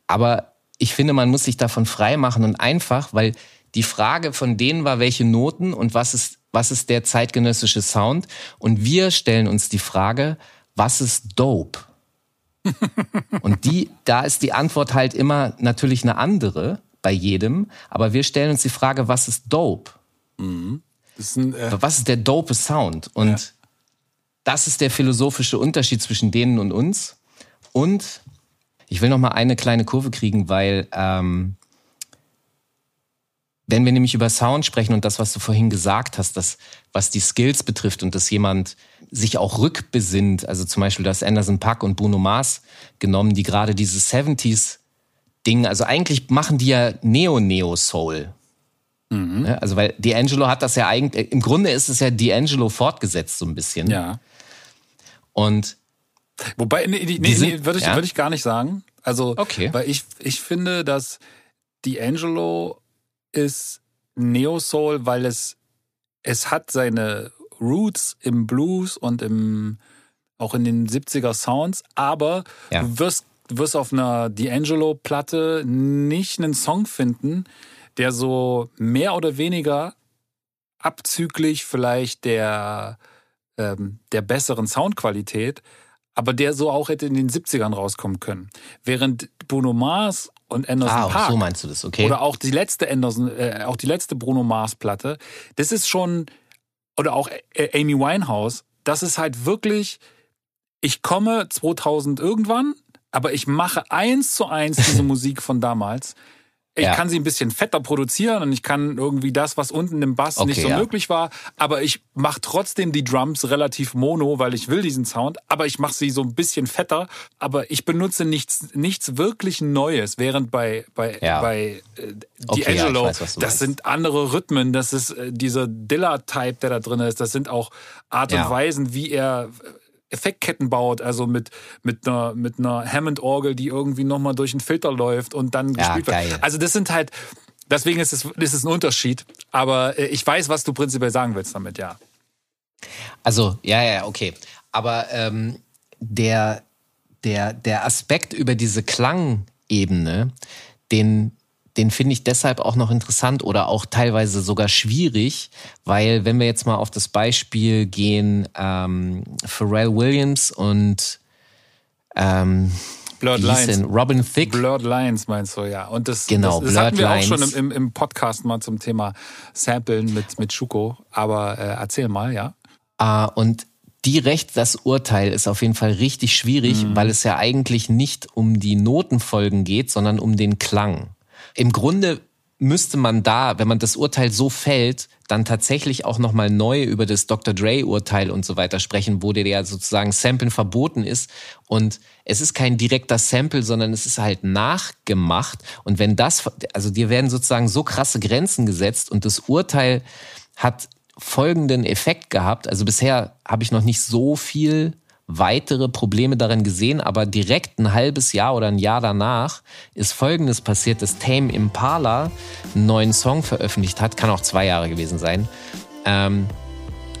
Aber ich finde, man muss sich davon frei machen und einfach, weil die Frage von denen war, welche Noten und was ist, was ist der zeitgenössische Sound? Und wir stellen uns die Frage, was ist Dope? und die, da ist die Antwort halt immer natürlich eine andere bei jedem, aber wir stellen uns die Frage, was ist Dope? Mhm. Ist ein, äh was ist der dope Sound? Und ja. das ist der philosophische Unterschied zwischen denen und uns. Und ich will noch mal eine kleine Kurve kriegen, weil ähm, wenn wir nämlich über Sound sprechen und das, was du vorhin gesagt hast, das, was die Skills betrifft und dass jemand sich auch rückbesinnt, also zum Beispiel das Anderson Pack und Bruno Mars genommen, die gerade dieses 70s Ding, also eigentlich machen die ja Neo-Neo-Soul. Mhm. Also weil D'Angelo hat das ja eigentlich, im Grunde ist es ja D'Angelo fortgesetzt so ein bisschen. Ja. Und Wobei, nee, nee, nee, nee würde ich, ja? würd ich gar nicht sagen. Also, okay. weil ich, ich finde, dass D'Angelo ist Neo Soul, weil es, es hat seine Roots im Blues und im, auch in den 70er Sounds, aber ja. du wirst, wirst auf einer D'Angelo Platte nicht einen Song finden, der so mehr oder weniger abzüglich vielleicht der, ähm, der besseren Soundqualität, aber der so auch hätte in den 70ern rauskommen können. Während Bruno Mars und Anderson Ah, Park so meinst du das, okay. oder auch die letzte Anderson, äh, auch die letzte Bruno Mars Platte, das ist schon oder auch Amy Winehouse, das ist halt wirklich ich komme 2000 irgendwann, aber ich mache eins zu eins diese Musik von damals. Ich Ja. kann sie ein bisschen fetter produzieren und ich kann irgendwie das, was unten im Bass Okay, nicht so ja. möglich war, aber ich mache trotzdem die Drums relativ mono, weil ich will diesen Sound, aber ich mache sie so ein bisschen fetter, aber ich benutze nichts nichts wirklich Neues, während bei bei Ja. bei äh, Okay, D'Angelo, weiß, das meinst. sind andere Rhythmen, das ist äh, dieser Dilla-Type, der da drin ist, das sind auch Art und. Weisen, wie er Effektketten baut, also mit, mit einer, mit einer Hammond-Orgel, die irgendwie nochmal durch einen Filter läuft und dann Ja, gespielt geil. wird. Also das sind halt, deswegen ist es, ist es ein Unterschied. Aber äh, ich weiß, was du prinzipiell sagen willst damit, ja. Also, ja, ja, okay. Aber ähm, der, der, der Aspekt über diese Klangebene, den, den finde ich deshalb auch noch interessant oder auch teilweise sogar schwierig, weil wenn wir jetzt mal auf das Beispiel gehen, ähm, Pharrell Williams und ähm, Blurred Lines. Robin Thicke. Blurred Lines meinst du, ja. Und das, Genau, das, das hatten wir Blurred auch schon Lines. im, im, im Podcast mal zum Thema Samplen mit, mit Schuko. Aber äh, erzähl mal, ja. Ah, und direkt das Urteil ist auf jeden Fall richtig schwierig, Mhm. weil es ja eigentlich nicht um die Notenfolgen geht, sondern um den Klang. Im Grunde müsste man da, wenn man das Urteil so fällt, dann tatsächlich auch nochmal neu über das Dr. Dre-Urteil und so weiter sprechen, wo der ja sozusagen Samplen verboten ist. Und es ist kein direkter Sample, sondern es ist halt nachgemacht. Und wenn das, also dir werden sozusagen so krasse Grenzen gesetzt und das Urteil hat folgenden Effekt gehabt. Also bisher habe ich noch nicht so viel weitere Probleme darin gesehen, aber direkt ein halbes Jahr oder ein Jahr danach ist Folgendes passiert, dass Tame Impala einen neuen Song veröffentlicht hat, kann auch zwei Jahre gewesen sein. Ähm,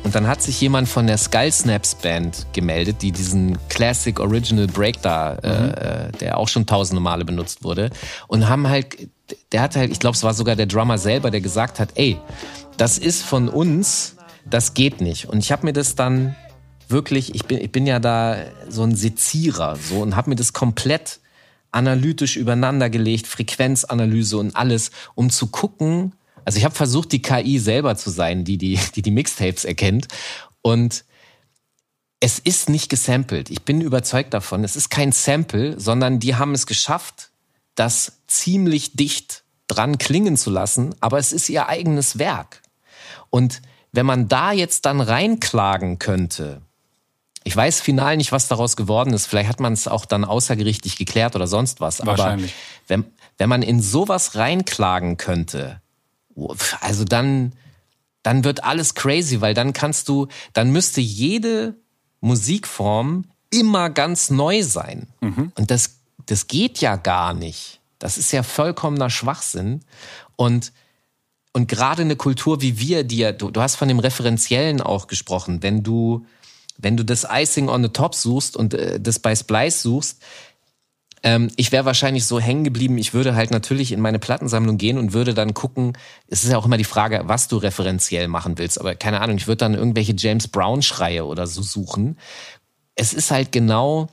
und dann hat sich jemand von der Skull Snaps Band gemeldet, die diesen Classic Original Break da, äh, der auch schon tausende Male benutzt wurde, und haben halt, der hat halt, ich glaube, es war sogar der Drummer selber, der gesagt hat, ey, das ist von uns, das geht nicht. Und ich habe mir das dann wirklich, ich bin, ich bin ja da so ein Sezierer so und habe mir das komplett analytisch übereinander gelegt, Frequenzanalyse und alles, um zu gucken. Also ich habe versucht, die KI selber zu sein, die die, die, die Mixtapes erkennt. Und es ist nicht gesampelt. Ich bin überzeugt davon. Es ist kein Sample, sondern die haben es geschafft, das ziemlich dicht dran klingen zu lassen, aber es ist ihr eigenes Werk. Und wenn man da jetzt dann reinklagen könnte, ich weiß final nicht, was daraus geworden ist. Vielleicht hat man es auch dann außergerichtlich geklärt oder sonst was. Wahrscheinlich. Aber wenn, wenn man in sowas reinklagen könnte, also dann, dann wird alles crazy, weil dann kannst du, dann müsste jede Musikform immer ganz neu sein. Und das, das geht ja gar nicht. Das ist ja vollkommener Schwachsinn. Und und gerade eine Kultur wie wir, die ja, du, du hast von dem Referenziellen auch gesprochen, wenn du, wenn du das Icing on the Top suchst und äh, das bei Splice suchst, ähm, ich wäre wahrscheinlich so hängen geblieben, ich würde halt natürlich in meine Plattensammlung gehen und würde dann gucken, es ist ja auch immer die Frage, was du referenziell machen willst, aber keine Ahnung, ich würde dann irgendwelche James Brown-Schreie oder so suchen. Es ist halt genau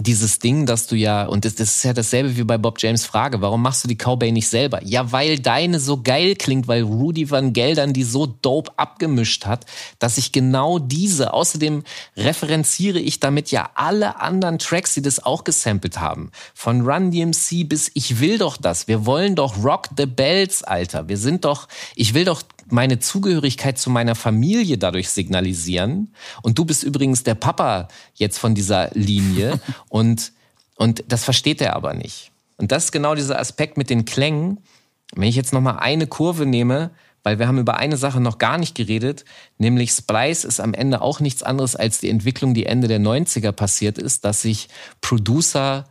dieses Ding, dass du ja, und das, das ist ja dasselbe wie bei Bob James Frage, warum machst du die Cowbay nicht selber? Ja, weil deine so geil klingt, weil Rudy Van Geldern die so dope abgemischt hat, dass ich genau diese, außerdem referenziere ich damit ja alle anderen Tracks, die das auch gesampelt haben. Von Run DMC bis Ich will doch das. Wir wollen doch Rock the Bells, Alter. Wir sind doch, ich will doch meine Zugehörigkeit zu meiner Familie dadurch signalisieren. Und du bist übrigens der Papa jetzt von dieser Linie. und, und das versteht er aber nicht. Und das ist genau dieser Aspekt mit den Klängen. Wenn ich jetzt nochmal eine Kurve nehme, weil wir haben über eine Sache noch gar nicht geredet, nämlich Splice ist am Ende auch nichts anderes als die Entwicklung, die Ende der 90er passiert ist, dass sich Producer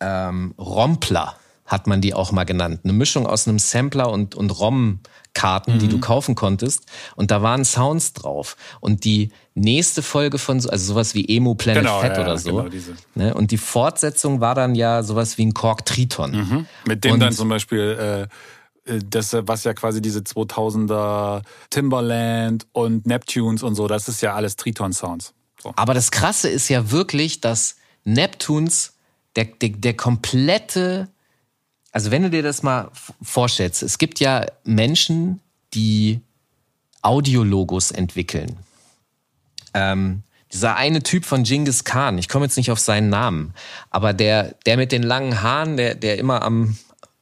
ähm, Rompler hat man die auch mal genannt. Eine Mischung aus einem Sampler und, und ROM-Karten, die du kaufen konntest. Und da waren Sounds drauf. Und die nächste Folge von, so, also sowas wie Emo Planet Genau, Fat ja, oder so. genau diese. ne? Und die Fortsetzung war dann ja sowas wie ein Kork Triton. Mit dem Und- dann zum Beispiel äh, das, was ja quasi diese 2000er Timberland und Neptunes und so, das ist ja alles Triton-Sounds. So. Aber das Krasse ist ja wirklich, dass Neptunes der, der, der komplette, also wenn du dir das mal vorstellst, es gibt ja Menschen, die Audiologos entwickeln. Ähm, dieser eine Typ von Genghis Khan, ich komme jetzt nicht auf seinen Namen, aber der, der mit den langen Haaren, der, der immer am,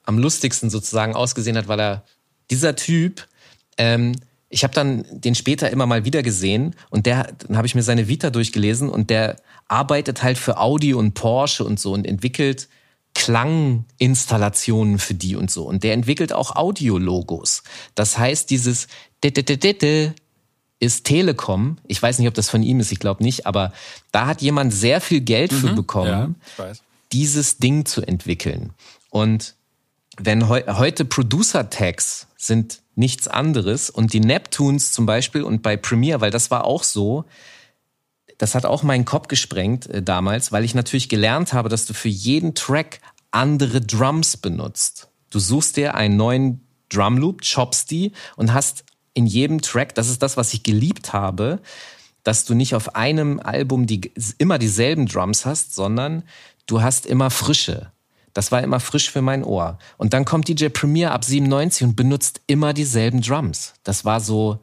am lustigsten sozusagen ausgesehen hat, weil er dieser Typ, ähm, ich habe dann den später immer mal wieder gesehen und der, dann habe ich mir seine Vita durchgelesen und der arbeitet halt für Audi und Porsche und so und entwickelt Klanginstallationen für die und so. Und der entwickelt auch Audiologos. Das heißt, dieses ist Telekom. Ich weiß nicht, ob das von ihm ist, ich glaube nicht, aber da hat jemand sehr viel Geld für mhm, bekommen, ja, dieses Ding zu entwickeln. Und wenn he heute Producer-Tags sind nichts anderes und die Neptunes zum Beispiel und bei Premiere, weil das war auch so, das hat auch meinen Kopf gesprengt äh, damals, weil ich natürlich gelernt habe, dass du für jeden Track andere Drums benutzt. Du suchst dir einen neuen Drumloop, choppst die und hast in jedem Track, das ist das, was ich geliebt habe, dass du nicht auf einem Album die, immer dieselben Drums hast, sondern du hast immer frische. Das war immer frisch für mein Ohr. Und dann kommt DJ Premier ab 97 und benutzt immer dieselben Drums. Das war so,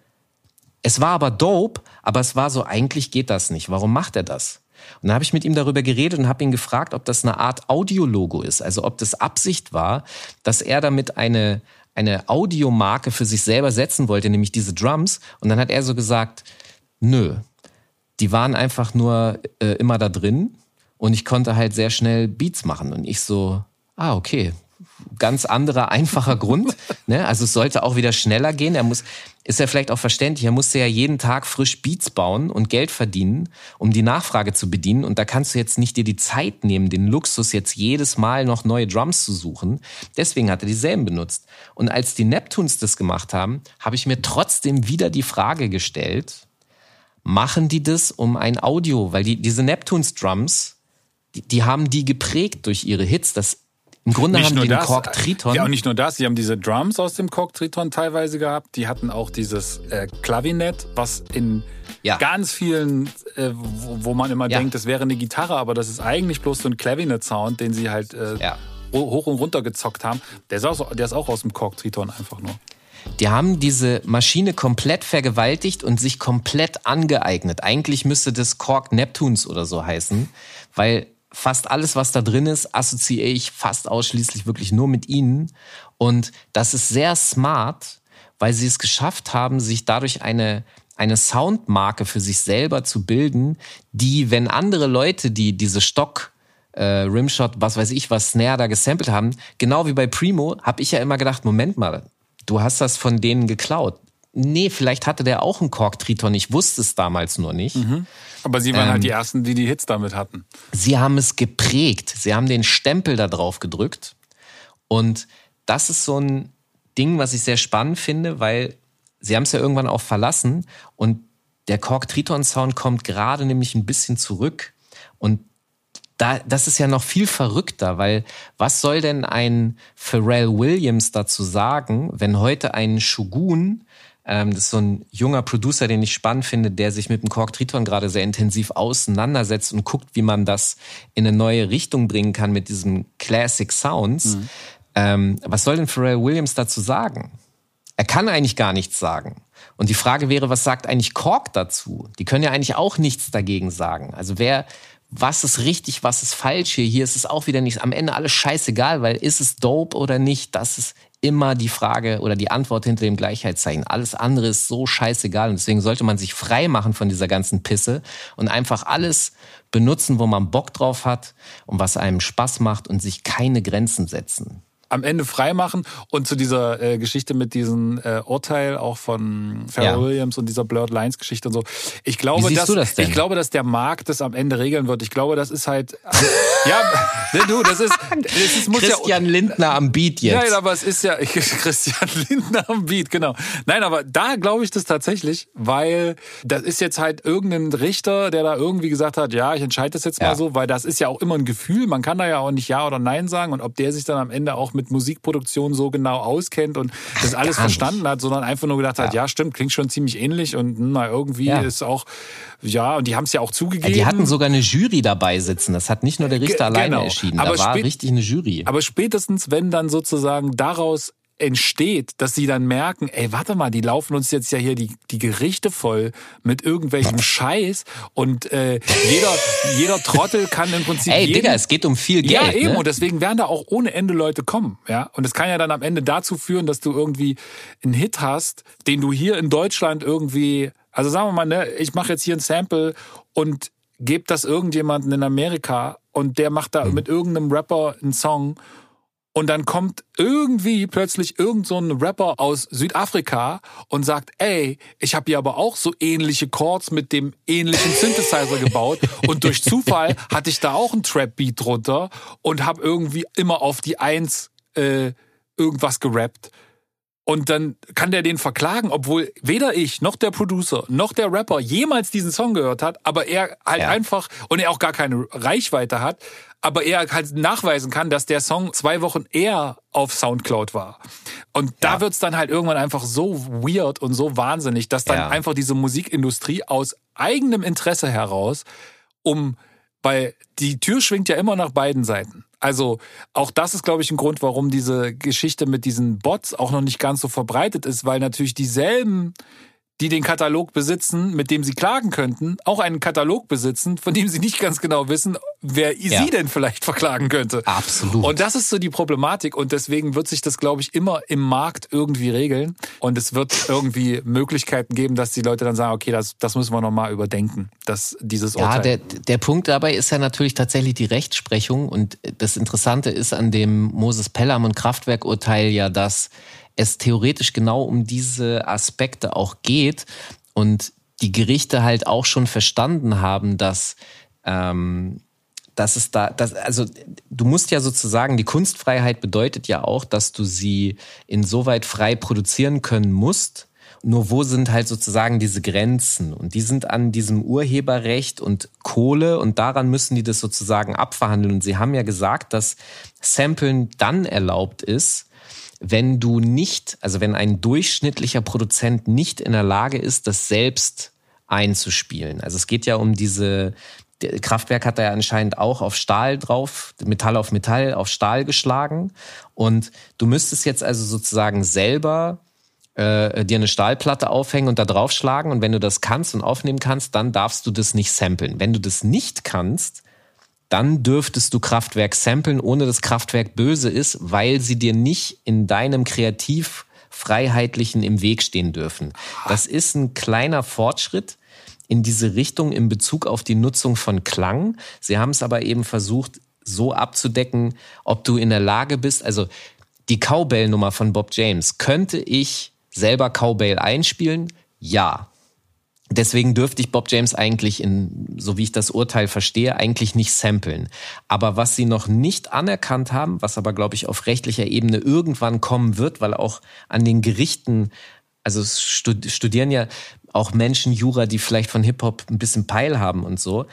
es war aber dope, aber es war so, eigentlich geht das nicht. Warum macht er das? Und dann habe ich mit ihm darüber geredet und habe ihn gefragt, ob das eine Art Audiologo ist. Also ob das Absicht war, dass er damit eine, eine Audiomarke für sich selber setzen wollte, nämlich diese Drums. Und dann hat er so gesagt, nö, die waren einfach nur äh, immer da drin und ich konnte halt sehr schnell Beats machen. Und ich so, ah, okay, ganz anderer, einfacher Grund. Ne? Also es sollte auch wieder schneller gehen. Er muss, ist ja vielleicht auch verständlich, er musste ja jeden Tag frisch Beats bauen und Geld verdienen, um die Nachfrage zu bedienen. Und da kannst du jetzt nicht dir die Zeit nehmen, den Luxus jetzt jedes Mal noch neue Drums zu suchen. Deswegen hat er dieselben benutzt. Und als die Neptunes das gemacht haben, habe ich mir trotzdem wieder die Frage gestellt, machen die das um ein Audio? Weil die, diese Neptunes Drums, die, die haben die geprägt durch ihre Hits. Das im Grunde nicht haben die den Kork Triton. Ja, und nicht nur das, sie haben diese Drums aus dem Kork Triton teilweise gehabt. Die hatten auch dieses äh, Klavinett, was in ja. ganz vielen, äh, wo, wo, man immer ja. denkt, das wäre eine Gitarre, aber das ist eigentlich bloß so ein Klavinett-Sound, den sie halt äh, ja. hoch und runter gezockt haben. Der ist, auch, der ist auch aus dem Kork Triton einfach nur. Die haben diese Maschine komplett vergewaltigt und sich komplett angeeignet. Eigentlich müsste das Kork Neptunes oder so heißen, weil fast alles, was da drin ist, assoziiere ich fast ausschließlich wirklich nur mit ihnen. Und das ist sehr smart, weil sie es geschafft haben, sich dadurch eine, eine Soundmarke für sich selber zu bilden, die, wenn andere Leute, die diese Stock äh, Rimshot, was weiß ich, was Snare da gesampelt haben, genau wie bei Primo, habe ich ja immer gedacht, Moment mal, du hast das von denen geklaut nee, vielleicht hatte der auch einen Kork-Triton. Ich wusste es damals nur nicht. Mhm. Aber Sie waren ähm, halt die Ersten, die die Hits damit hatten. Sie haben es geprägt. Sie haben den Stempel da drauf gedrückt. Und das ist so ein Ding, was ich sehr spannend finde, weil Sie haben es ja irgendwann auch verlassen und der Kork-Triton-Sound kommt gerade nämlich ein bisschen zurück. Und da, das ist ja noch viel verrückter, weil was soll denn ein Pharrell Williams dazu sagen, wenn heute ein Shogun ähm, das ist so ein junger Producer, den ich spannend finde, der sich mit dem Kork Triton gerade sehr intensiv auseinandersetzt und guckt, wie man das in eine neue Richtung bringen kann mit diesen Classic Sounds. Mhm. Ähm, was soll denn Pharrell Williams dazu sagen? Er kann eigentlich gar nichts sagen. Und die Frage wäre, was sagt eigentlich Kork dazu? Die können ja eigentlich auch nichts dagegen sagen. Also wer, was ist richtig, was ist falsch hier? Hier ist es auch wieder nicht, am Ende alles scheißegal, weil ist es dope oder nicht? Das ist immer die Frage oder die Antwort hinter dem Gleichheitszeichen. Alles andere ist so scheißegal und deswegen sollte man sich frei machen von dieser ganzen Pisse und einfach alles benutzen, wo man Bock drauf hat und was einem Spaß macht und sich keine Grenzen setzen am Ende freimachen. Und zu dieser äh, Geschichte mit diesem äh, Urteil auch von Pharrell ja. Williams und dieser Blurred Lines Geschichte und so. Ich glaube, dass, das ich glaube, dass der Markt das am Ende regeln wird. Ich glaube, das ist halt, ja, ne, du, das ist, das ist muss Christian ja, Lindner am Beat jetzt. Nein, aber es ist ja, Christian Lindner am Beat, genau. Nein, aber da glaube ich das tatsächlich, weil das ist jetzt halt irgendein Richter, der da irgendwie gesagt hat, ja, ich entscheide das jetzt ja. mal so, weil das ist ja auch immer ein Gefühl. Man kann da ja auch nicht Ja oder Nein sagen und ob der sich dann am Ende auch mit Musikproduktion so genau auskennt und das alles verstanden hat, sondern einfach nur gedacht hat, ja, stimmt, klingt schon ziemlich ähnlich und hm, na, irgendwie Ja. ist auch, ja, und die haben es ja auch zugegeben. Die hatten sogar eine Jury dabei sitzen. Das hat nicht nur der Richter Ge- alleine genau. entschieden. Aber da war richtig eine Jury. Aber spätestens, wenn dann sozusagen daraus entsteht, dass sie dann merken, ey, warte mal, die laufen uns jetzt ja hier die, die Gerichte voll mit irgendwelchem Scheiß und äh, jeder, jeder Trottel kann im Prinzip Ey, jeden, Digga, es geht um viel Geld. ja, eben. Ne? Und deswegen werden da auch ohne Ende Leute kommen. Ja. Und es kann ja dann am Ende dazu führen, dass du irgendwie einen Hit hast, den du hier in Deutschland irgendwie, also sagen wir mal, ne, ich mache jetzt hier ein Sample und gebe das irgendjemanden in Amerika und der macht da mit irgendeinem Rapper einen Song und dann kommt irgendwie plötzlich irgend so ein Rapper aus Südafrika und sagt, ey, ich habe hier aber auch so ähnliche Chords mit dem ähnlichen Synthesizer gebaut und durch Zufall hatte ich da auch einen Trap-Beat drunter und habe irgendwie immer auf die Eins äh, irgendwas gerappt. Und dann kann der den verklagen, obwohl weder ich noch der Producer noch der Rapper jemals diesen Song gehört hat, aber er halt Ja. einfach und er auch gar keine Reichweite hat, aber er halt nachweisen kann, dass der Song zwei Wochen eher auf Soundcloud war. Und da Ja. wird's dann halt irgendwann einfach so weird und so wahnsinnig, dass dann Ja. einfach diese Musikindustrie aus eigenem Interesse heraus um, weil die Tür schwingt ja immer nach beiden Seiten. Also auch das ist, glaube ich, ein Grund, warum diese Geschichte mit diesen Bots auch noch nicht ganz so verbreitet ist, weil natürlich dieselben, die den Katalog besitzen, mit dem sie klagen könnten, auch einen Katalog besitzen, von dem sie nicht ganz genau wissen, wer Ja. sie denn vielleicht verklagen könnte. Absolut. Und das ist so die Problematik und deswegen wird sich das, glaube ich, immer im Markt irgendwie regeln und es wird irgendwie Möglichkeiten geben, dass die Leute dann sagen, okay, das, das müssen wir nochmal überdenken, dass dieses Ja, Urteil. der, der Punkt dabei ist ja natürlich tatsächlich die Rechtsprechung. Und das Interessante ist an dem Moses Pelham und Kraftwerk-Urteil ja, dass es theoretisch genau um diese Aspekte auch geht und die Gerichte halt auch schon verstanden haben, dass ähm, dass es da, dass, also du musst ja sozusagen, die Kunstfreiheit bedeutet ja auch, dass du sie insoweit frei produzieren können musst. Nur wo sind halt sozusagen diese Grenzen? Und die sind an diesem Urheberrecht und Kohle und daran müssen die das sozusagen abverhandeln. Und sie haben ja gesagt, dass Samplen dann erlaubt ist, wenn du nicht, also wenn ein durchschnittlicher Produzent nicht in der Lage ist, das selbst einzuspielen. Also es geht ja um diese, Kraftwerk hat da ja anscheinend auch auf Stahl drauf, Metall auf Metall auf Stahl geschlagen. Und du müsstest jetzt also sozusagen selber äh, dir eine Stahlplatte aufhängen und da draufschlagen. Und wenn du das kannst und aufnehmen kannst, dann darfst du das nicht samplen. Wenn du das nicht kannst, dann dürftest du Kraftwerk samplen, ohne dass Kraftwerk böse ist, weil sie dir nicht in deinem Kreativfreiheitlichen im Weg stehen dürfen. Das ist ein kleiner Fortschritt in diese Richtung in Bezug auf die Nutzung von Klang. Sie haben es aber eben versucht, so abzudecken, ob du in der Lage bist, also die Cowbell-Nummer von Bob James, könnte ich selber Cowbell einspielen? Ja. Deswegen dürfte ich Bob James eigentlich in, so wie ich das Urteil verstehe, eigentlich nicht samplen. Aber was sie noch nicht anerkannt haben, was aber, glaube ich, auf rechtlicher Ebene irgendwann kommen wird, weil auch an den Gerichten, also studieren ja auch Menschen Jura, die vielleicht von Hip-Hop ein bisschen Peil haben und so.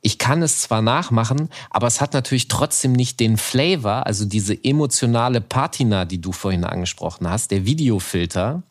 Ich kann es zwar nachmachen, aber es hat natürlich trotzdem nicht den Flavor, also diese emotionale Patina, die du vorhin angesprochen hast, der Videofilter,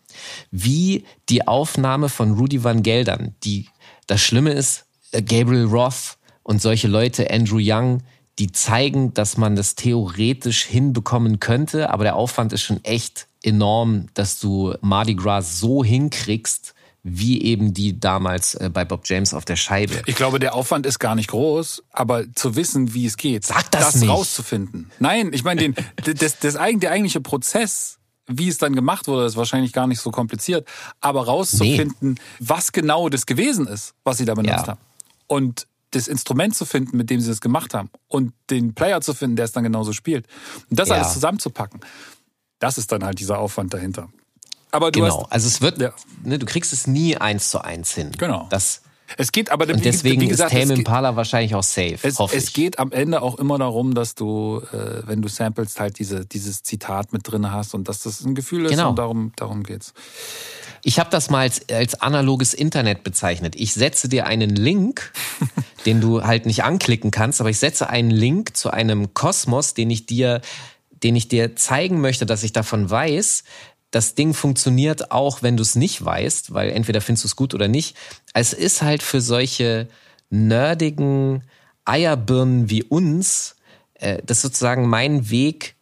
wie die Aufnahme von Rudy Van Geldern. Die, das Schlimme ist, äh, Gabriel Roth und solche Leute, Andrew Young, die zeigen, dass man das theoretisch hinbekommen könnte, aber der Aufwand ist schon echt enorm, dass du Mardi Gras so hinkriegst, wie eben die damals äh, bei Bob James auf der Scheibe. Ich glaube, der Aufwand ist gar nicht groß, aber zu wissen, wie es geht, Sag das nicht. rauszufinden. Nein, ich meine, den, das, das, der eigentliche Prozess, wie es dann gemacht wurde, ist wahrscheinlich gar nicht so kompliziert, aber rauszufinden, was genau das gewesen ist, was sie da benutzt Ja. haben. Und das Instrument zu finden, mit dem sie das gemacht haben und den Player zu finden, der es dann genauso spielt. Und das Ja. alles zusammenzupacken, das ist dann halt dieser Aufwand dahinter. Aber du Genau. hast, Also es wird, Ja. ne, du kriegst es nie eins zu eins hin. Genau. Das, es geht aber, und deswegen wie gesagt, ist Tame Impala wahrscheinlich auch safe. Es, es geht am Ende auch immer darum, dass du, äh, wenn du samplest, halt diese, dieses Zitat mit drin hast und dass das ein Gefühl ist Genau. und darum, darum geht's. Ich habe das mal als, als analoges Internet bezeichnet. Ich setze dir einen Link, den du halt nicht anklicken kannst, aber ich setze einen Link zu einem Kosmos, den ich dir den ich dir zeigen möchte, dass ich davon weiß, das Ding funktioniert auch, wenn du es nicht weißt, weil entweder findest du es gut oder nicht. Es ist halt für solche nerdigen Eierbirnen wie uns, äh, das ist sozusagen mein Weg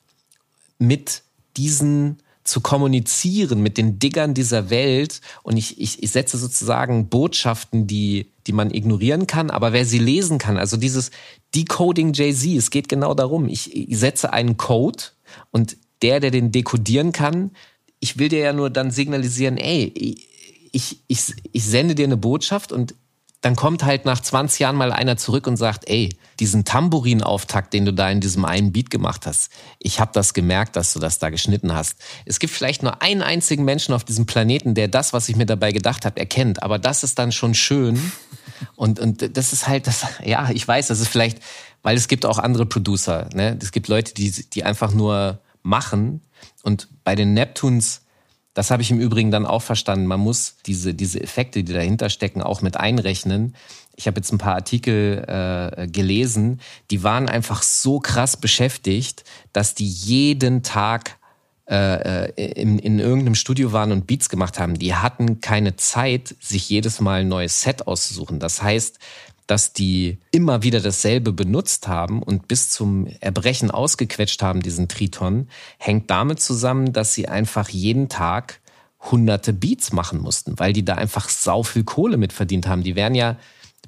mit diesen zu kommunizieren mit den Diggern dieser Welt. Und ich, ich, ich setze sozusagen Botschaften, die, die man ignorieren kann, aber wer sie lesen kann, also dieses Decoding Jay-Z, es geht genau darum, ich, ich setze einen Code und der, der den dekodieren kann, ich will dir ja nur dann signalisieren, ey, ich, ich, ich sende dir eine Botschaft und dann kommt halt nach 20 Jahren mal einer zurück und sagt, ey, diesen Tamburinauftakt, den du da in diesem einen Beat gemacht hast, ich habe das gemerkt, dass du das da geschnitten hast. Es gibt vielleicht nur einen einzigen Menschen auf diesem Planeten, der das, was ich mir dabei gedacht habe, erkennt. Aber das ist dann schon schön. Und, und das ist halt, das, ja, ich weiß, das ist vielleicht, weil es gibt auch andere Producer. Ne? Es gibt Leute, die, die einfach nur machen. Und bei den Neptunes, das habe ich im Übrigen dann auch verstanden. Man muss diese, diese Effekte, die dahinter stecken, auch mit einrechnen. Ich habe jetzt ein paar Artikel äh, gelesen, die waren einfach so krass beschäftigt, dass die jeden Tag äh, äh in, in irgendeinem Studio waren und Beats gemacht haben. Die hatten keine Zeit, sich jedes Mal ein neues Set auszusuchen. Das heißt, dass die immer wieder dasselbe benutzt haben und bis zum Erbrechen ausgequetscht haben, diesen Triton, hängt damit zusammen, dass sie einfach jeden Tag hunderte Beats machen mussten, weil die da einfach sau viel Kohle mit verdient haben. Die wären ja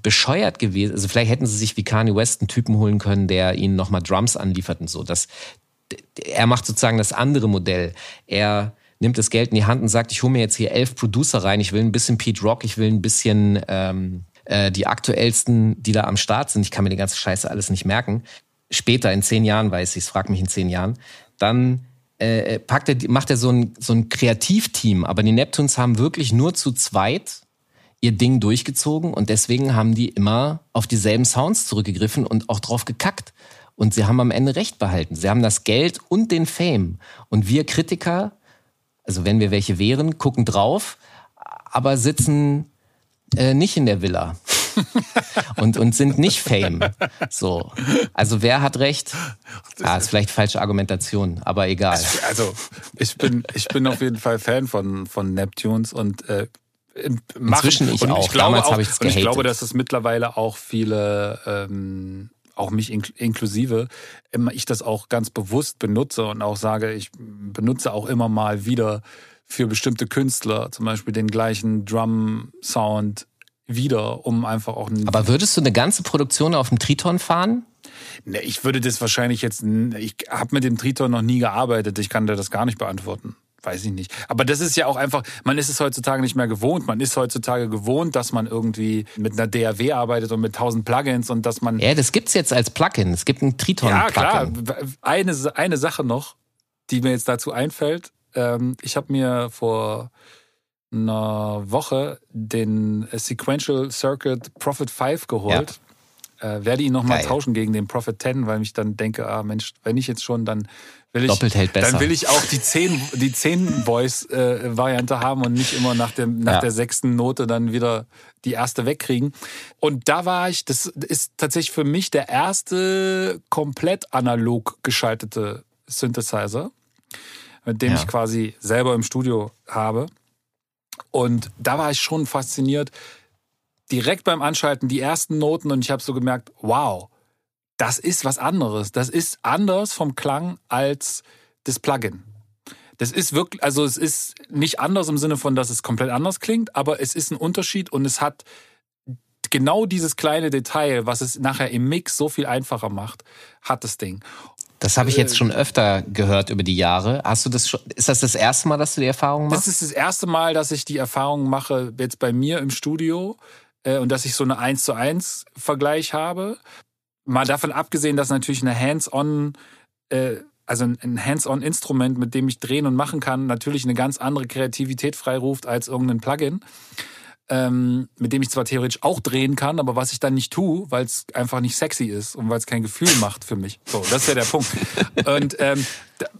bescheuert gewesen. Also vielleicht hätten sie sich wie Kanye West einen Typen holen können, der ihnen nochmal Drums anliefert und so. Das, er macht sozusagen das andere Modell. Er nimmt das Geld in die Hand und sagt, ich hole mir jetzt hier elf Producer rein, ich will ein bisschen Pete Rock, ich will ein bisschen ähm, äh, die aktuellsten, die da am Start sind, ich kann mir die ganze Scheiße alles nicht merken, später in zehn Jahren weiß ich es, frag mich in zehn Jahren, dann äh, packt er, macht er so ein, so ein Kreativteam. Aber die Neptunes haben wirklich nur zu zweit ihr Ding durchgezogen und deswegen haben die immer auf dieselben Sounds zurückgegriffen und auch drauf gekackt. Und sie haben am Ende recht behalten. Sie haben das Geld und den Fame. Und wir Kritiker, also wenn wir welche wären, gucken drauf, aber sitzen äh, nicht in der Villa und, und sind nicht Fame. So. Also wer hat recht? Ah, ist vielleicht falsche Argumentation, aber egal. Also ich bin, ich bin auf jeden Fall Fan von, von Neptunes und äh, Inzwischen ich und auch. Ich Damals habe ich es gehatet. Ich glaube, dass es mittlerweile auch viele, ähm, auch mich inklusive, immer ich das auch ganz bewusst benutze und auch sage, ich benutze auch immer mal wieder für bestimmte Künstler zum Beispiel den gleichen Drum-Sound wieder, um einfach auch. Aber würdest du eine ganze Produktion auf dem Triton fahren? Ne, ich würde das wahrscheinlich jetzt. Ich habe mit dem Triton noch nie gearbeitet. Ich kann dir das gar nicht beantworten. Weiß ich nicht. Aber das ist ja auch einfach, man ist es heutzutage nicht mehr gewohnt. Man ist heutzutage gewohnt, dass man irgendwie mit einer DAW arbeitet und mit tausend Plugins und dass man. Ja, das gibt's jetzt als Plugin. Es gibt ein Triton-Plugin. Ja, klar. Eine, eine Sache noch, die mir jetzt dazu einfällt. Ähm, ich habe mir vor einer Woche den Sequential Circuit Prophet 5 geholt. Ja. Äh, werde ihn nochmal tauschen gegen den Prophet 10, weil ich dann denke, ah Mensch, wenn ich jetzt schon, dann will ich, Doppelt hält besser. dann will ich auch die 10, die 10 Voice äh, Variante haben und nicht immer nach dem, nach ja. der sechsten Note dann wieder die erste wegkriegen. Und da war ich, das ist tatsächlich für mich der erste komplett analog geschaltete Synthesizer, mit dem ja. ich quasi selber im Studio habe. Und da war ich schon fasziniert. Direkt beim Anschalten die ersten Noten und ich habe so gemerkt, wow, das ist was anderes. Das ist anders vom Klang als das Plugin. Das ist wirklich, also es ist nicht anders im Sinne von, dass es komplett anders klingt, aber es ist ein Unterschied und es hat genau dieses kleine Detail, was es nachher im Mix so viel einfacher macht, hat das Ding. Das habe ich jetzt schon öfter gehört über die Jahre. Hast du das schon, ist das das erste Mal, dass du die Erfahrung machst? Das ist das erste Mal, dass ich die Erfahrung mache, jetzt bei mir im Studio, äh, und dass ich so eine 1 zu 1 Vergleich habe. Mal davon abgesehen, dass natürlich eine Hands-on, äh, also ein Hands-on-Instrument, mit dem ich drehen und machen kann, natürlich eine ganz andere Kreativität freiruft als irgendein Plugin ähm, mit dem ich zwar theoretisch auch drehen kann, aber was ich dann nicht tue, weil es einfach nicht sexy ist und weil es kein Gefühl macht für mich. So, das wäre der Punkt. Und ähm,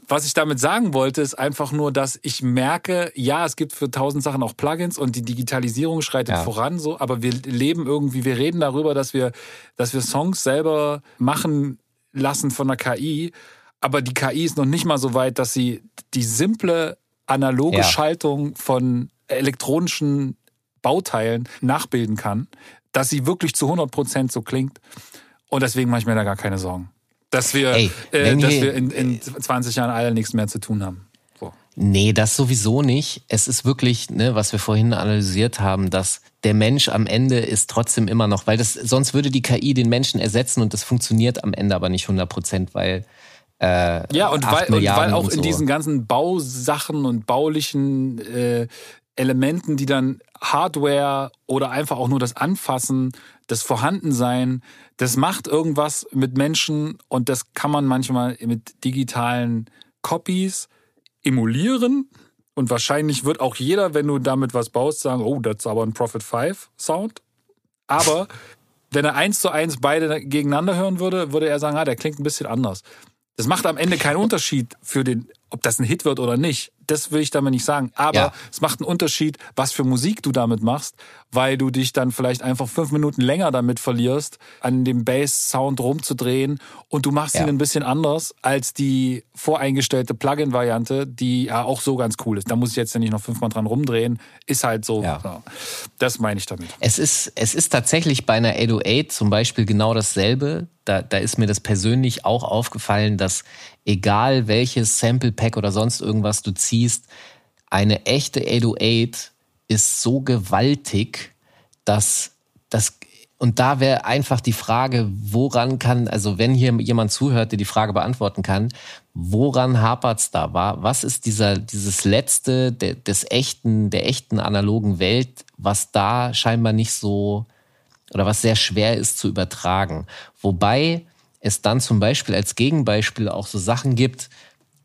was ich damit sagen wollte, ist einfach nur, dass ich merke, ja, es gibt für tausend Sachen auch Plugins und die Digitalisierung schreitet ja. voran, so, aber wir leben irgendwie, wir reden darüber, dass wir, dass wir Songs selber machen lassen von der KI. aber die KI ist noch nicht mal so weit, dass sie die simple analoge Ja. Schaltung von elektronischen Bauteilen nachbilden kann, dass sie wirklich zu 100% so klingt. Und deswegen mache ich mir da gar keine Sorgen. Dass wir, Ey, äh, dass wir- in, in 20 Jahren alle nichts mehr zu tun haben. So. Nee, das sowieso nicht. Es ist wirklich, ne, was wir vorhin analysiert haben, dass der Mensch am Ende ist trotzdem immer noch, weil das, sonst würde die KI den Menschen ersetzen und das funktioniert am Ende aber nicht 100 Prozent, weil äh, Ja, und weil, und weil auch und in so. diesen ganzen Bausachen und baulichen äh, Elementen, die dann Hardware oder einfach auch nur das Anfassen, das Vorhandensein, das macht irgendwas mit Menschen und das kann man manchmal mit digitalen Copies emulieren. Und wahrscheinlich wird auch jeder, wenn du damit was baust, sagen, oh, das ist aber ein Prophet 5 Sound. Aber wenn er eins zu eins beide gegeneinander hören würde, würde er sagen, ah, der klingt ein bisschen anders. Das macht am Ende keinen Unterschied für den, ob das ein Hit wird oder nicht. Das will ich damit nicht sagen. Aber Ja. es macht einen Unterschied, was für Musik du damit machst, weil du dich dann vielleicht einfach fünf Minuten länger damit verlierst, an dem Bass-Sound rumzudrehen und du machst Ja. ihn ein bisschen anders als die voreingestellte Plugin-Variante, die ja auch so ganz cool ist. Da muss ich jetzt ja nicht noch fünfmal dran rumdrehen. Ist halt so. Ja. Das meine ich damit. Es ist, es ist tatsächlich bei einer 808 zum Beispiel genau dasselbe. Da, da ist mir das persönlich auch aufgefallen, dass egal welches Sample Pack oder sonst irgendwas du ziehst, eine echte 808 ist so gewaltig, dass das und da wäre einfach die Frage, woran kann, also wenn hier jemand zuhört, der die Frage beantworten kann, woran hapert's da? War, was ist dieser, dieses letzte der, des echten, der echten analogen Welt, was da scheinbar nicht so oder was sehr schwer ist zu übertragen? Wobei es dann zum Beispiel als Gegenbeispiel auch so Sachen gibt.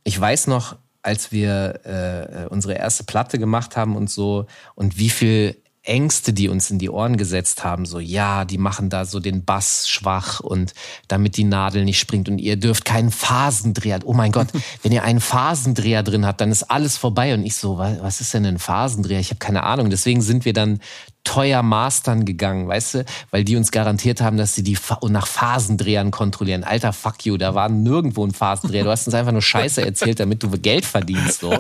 Ich weiß noch, als wir äh, unsere erste Platte gemacht haben und so und wie viel Ängste, die uns in die Ohren gesetzt haben, so ja, die machen da so den Bass schwach und damit die Nadel nicht springt und ihr dürft keinen Phasendreher. Oh mein Gott, wenn ihr einen Phasendreher drin habt, dann ist alles vorbei und ich so, was, was ist denn ein Phasendreher? Ich habe keine Ahnung. Deswegen sind wir dann teuer Mastern gegangen, weißt du, weil die uns garantiert haben, dass sie die Fa nach Phasendrehern kontrollieren. Alter, fuck you, da war nirgendwo ein Phasendreher. Du hast uns einfach nur Scheiße erzählt, damit du Geld verdienst, so.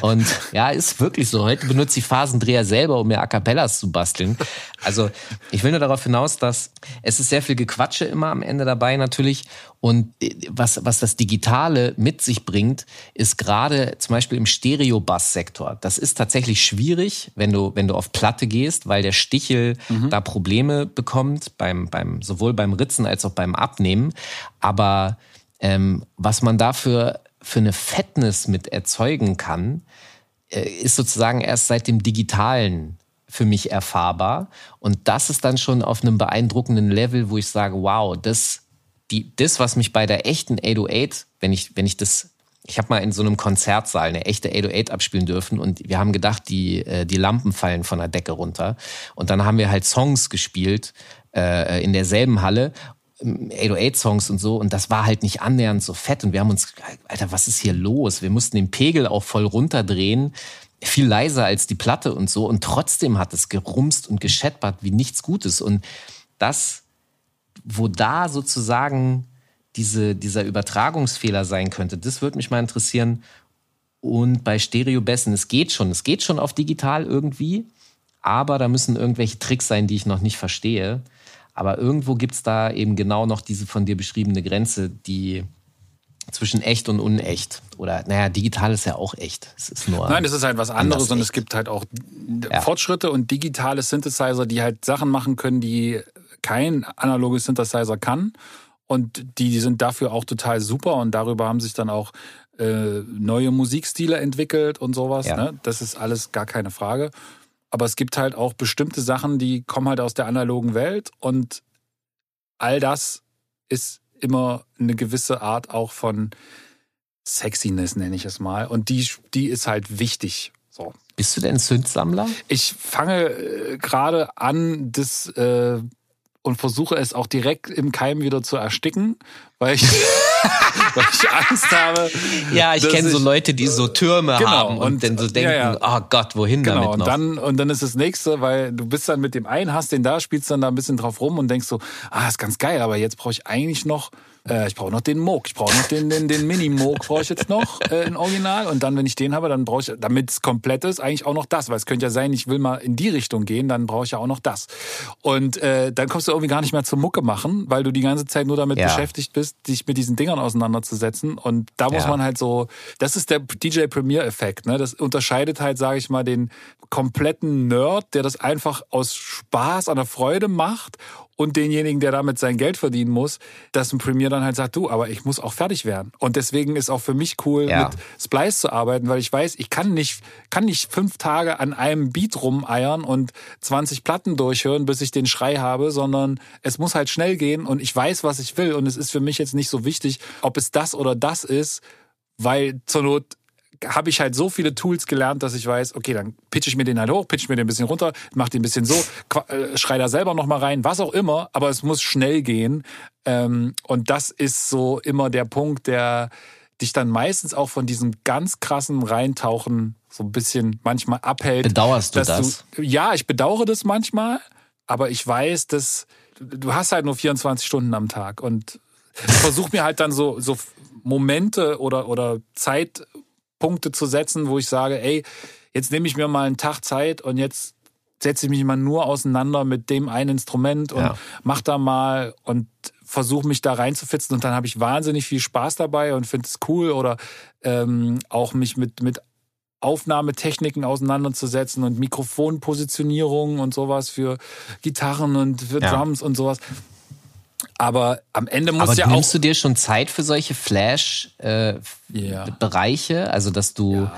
Und ja, ist wirklich so. Heute benutze ich Phasendreher selber, um mir A Cappellas zu basteln. Also, ich will nur darauf hinaus, dass es ist sehr viel Gequatsche immer am Ende dabei natürlich. Und äh, was, was das Digitale mit sich bringt, ist gerade zum Beispiel im Stereo-Bass-Sektor. Das ist tatsächlich schwierig, wenn du, wenn du auf Platte gehst, weil der Stichel da Probleme bekommt, beim, beim, sowohl beim Ritzen als auch beim Abnehmen. Aber ähm, was man dafür für eine Fettness mit erzeugen kann, äh, ist sozusagen erst seit dem Digitalen für mich erfahrbar. Und das ist dann schon auf einem beeindruckenden Level, wo ich sage, wow, das, die, das, was mich bei der echten 808, wenn ich, wenn ich das, ich habe mal in so einem Konzertsaal eine echte 808 abspielen dürfen und wir haben gedacht, die, äh, die Lampen fallen von der Decke runter. Und dann haben wir halt Songs gespielt äh, in derselben Halle 808-Songs und so und das war halt nicht annähernd so fett und wir haben uns, Alter, was ist hier los? Wir mussten den Pegel auch voll runterdrehen, viel leiser als die Platte und so und trotzdem hat es gerumst und gescheppert wie nichts Gutes und das, wo da sozusagen diese, dieser Übertragungsfehler sein könnte, das würde mich mal interessieren und bei Stereobässen, es geht schon, es geht schon auf digital irgendwie, aber da müssen irgendwelche Tricks sein, die ich noch nicht verstehe. Aber irgendwo gibt's da eben genau noch diese von dir beschriebene Grenze, die zwischen echt und unecht. Oder, naja, digital ist ja auch echt. Es ist nur. Nein, das ist halt was anderes und es echt. gibt halt auch Ja. Fortschritte und digitale Synthesizer, die halt Sachen machen können, die kein analoges Synthesizer kann. Und die sind dafür auch total super und darüber haben sich dann auch äh, neue Musikstile entwickelt und sowas. Ja. Ne? Das ist alles gar keine Frage. Aber es gibt halt auch bestimmte Sachen, die kommen halt aus der analogen Welt und all das ist immer eine gewisse Art auch von Sexiness, nenne ich es mal. Und die, die ist halt wichtig. So. Bist du denn Synth-Sammler? Ich fange äh, gerade an, das äh, und versuche es auch direkt im Keim wieder zu ersticken, weil ich, weil ich Angst habe. Ja, ich kenne so Leute, die so Türme Genau, haben und, und- dann so ja, denken, ja. oh Gott, wohin Genau, damit und noch? dann, und dann ist das nächste, weil du bist dann mit dem einen, hast den da, spielst dann da ein bisschen drauf rum und denkst so, ah, ist ganz geil, aber jetzt brauche ich eigentlich noch Äh, ich brauche noch den Moog. Ich brauche noch den, den, den Mini-Moog brauche ich jetzt noch äh, in Original. Und dann, wenn ich den habe, dann brauche ich, damit es komplett ist, eigentlich auch noch das. Weil es könnte ja sein, ich will mal in die Richtung gehen, dann brauche ich ja auch noch das. Und äh, dann kommst du irgendwie gar nicht mehr zur Mucke machen, weil du die ganze Zeit nur damit ja. beschäftigt bist, dich mit diesen Dingern auseinanderzusetzen. Und da muss ja. man halt so, das ist der DJ Premier-Effekt. Ne? Das unterscheidet halt, sage ich mal, den kompletten Nerd, der das einfach aus Spaß, an der Freude macht und denjenigen, der damit sein Geld verdienen muss, dass ein Premier dann halt sagt, du, aber ich muss auch fertig werden. Und deswegen ist auch für mich cool, ja. mit Splice zu arbeiten, weil ich weiß, ich kann nicht, kann nicht fünf Tage an einem Beat rumeiern und 20 Platten durchhören, bis ich den Schrei habe, sondern es muss halt schnell gehen und ich weiß, was ich will und es ist für mich jetzt nicht so wichtig, ob es das oder das ist, weil zur Not habe ich halt so viele Tools gelernt, dass ich weiß, okay, dann pitch ich mir den halt hoch, pitch mir den ein bisschen runter, mach den ein bisschen so, äh, schrei da selber nochmal rein, was auch immer, aber es muss schnell gehen. Ähm, und das ist so immer der Punkt, der dich dann meistens auch von diesem ganz krassen Reintauchen so ein bisschen manchmal abhält. Bedauerst du das? Du, ja, ich bedauere das manchmal, aber ich weiß, dass du hast halt nur 24 Stunden am Tag und versuch mir halt dann so, so Momente oder, oder Zeit Punkte zu setzen, wo ich sage, ey, jetzt nehme ich mir mal einen Tag Zeit und jetzt setze ich mich mal nur auseinander mit dem einen Instrument und ja. mach da mal und versuche mich da reinzufitzen und dann habe ich wahnsinnig viel Spaß dabei und finde es cool oder ähm, auch mich mit, mit Aufnahmetechniken auseinanderzusetzen und Mikrofonpositionierung und sowas für Gitarren und für ja. Drums und sowas. Aber am Ende muss Aber ja auch. Nimmst du dir schon Zeit für solche Flash-Bereiche? Äh, ja. Also, dass du. Ja.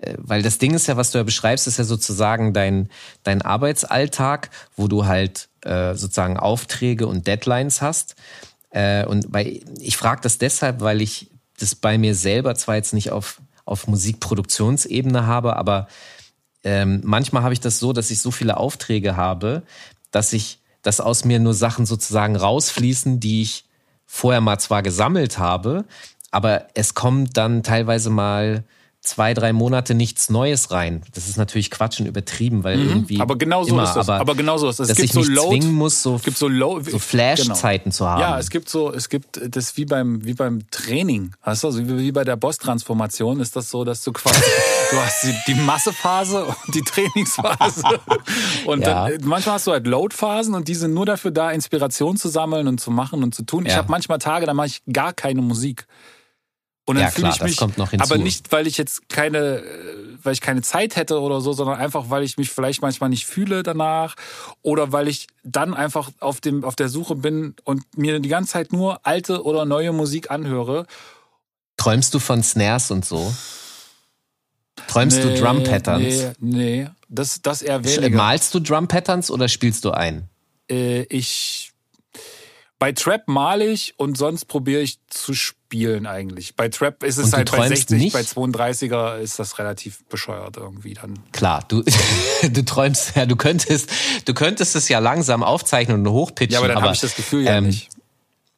Äh, weil das Ding ist ja, was du ja beschreibst, ist ja sozusagen dein, dein Arbeitsalltag, wo du halt äh, sozusagen Aufträge und Deadlines hast. Äh, und bei, ich frage das deshalb, weil ich das bei mir selber zwar jetzt nicht auf, auf Musikproduktionsebene habe, aber ähm, manchmal habe ich das so, dass ich so viele Aufträge habe, dass ich dass aus mir nur Sachen sozusagen rausfließen, die ich vorher mal zwar gesammelt habe, aber es kommt dann teilweise mal zwei, drei Monate nichts Neues rein. Das ist natürlich Quatsch und übertrieben, weil mhm. irgendwie. Aber genau so immer, ist das. Aber, aber genau so ist das. Es dass gibt ich mich Load, zwingen muss, so, gibt so, Low, so Flash-Zeiten genau. zu haben. Ja, es gibt so, es gibt das wie beim, wie beim Training. Weißt du, also wie, wie bei der Boss-Transformation ist das so, dass du quasi, du hast die, die Massephase und die Trainingsphase. und ja. dann, manchmal hast du halt Load-Phasen und die sind nur dafür da, Inspiration zu sammeln und zu machen und zu tun. Ja. Ich habe manchmal Tage, da mache ich gar keine Musik. Und dann ja, fühle ich mich, aber nicht, weil ich jetzt keine, weil ich keine Zeit hätte oder so, sondern einfach, weil ich mich vielleicht manchmal nicht fühle danach oder weil ich dann einfach auf dem, auf der Suche bin und mir die ganze Zeit nur alte oder neue Musik anhöre. Träumst du von Snares und so? Träumst nee, du Drum Patterns? Nee, nee, das, das eher weniger. Malst du Drum Patterns oder spielst du ein? Äh, ich bei Trap male ich und sonst probiere ich zu spielen eigentlich. Bei Trap ist es halt bei 60, nicht? bei 32er ist das relativ bescheuert irgendwie dann. Klar, du, du träumst, ja, du könntest, du könntest es ja langsam aufzeichnen und hochpitchen. Ja, aber dann habe ich das Gefühl ja ähm, nicht.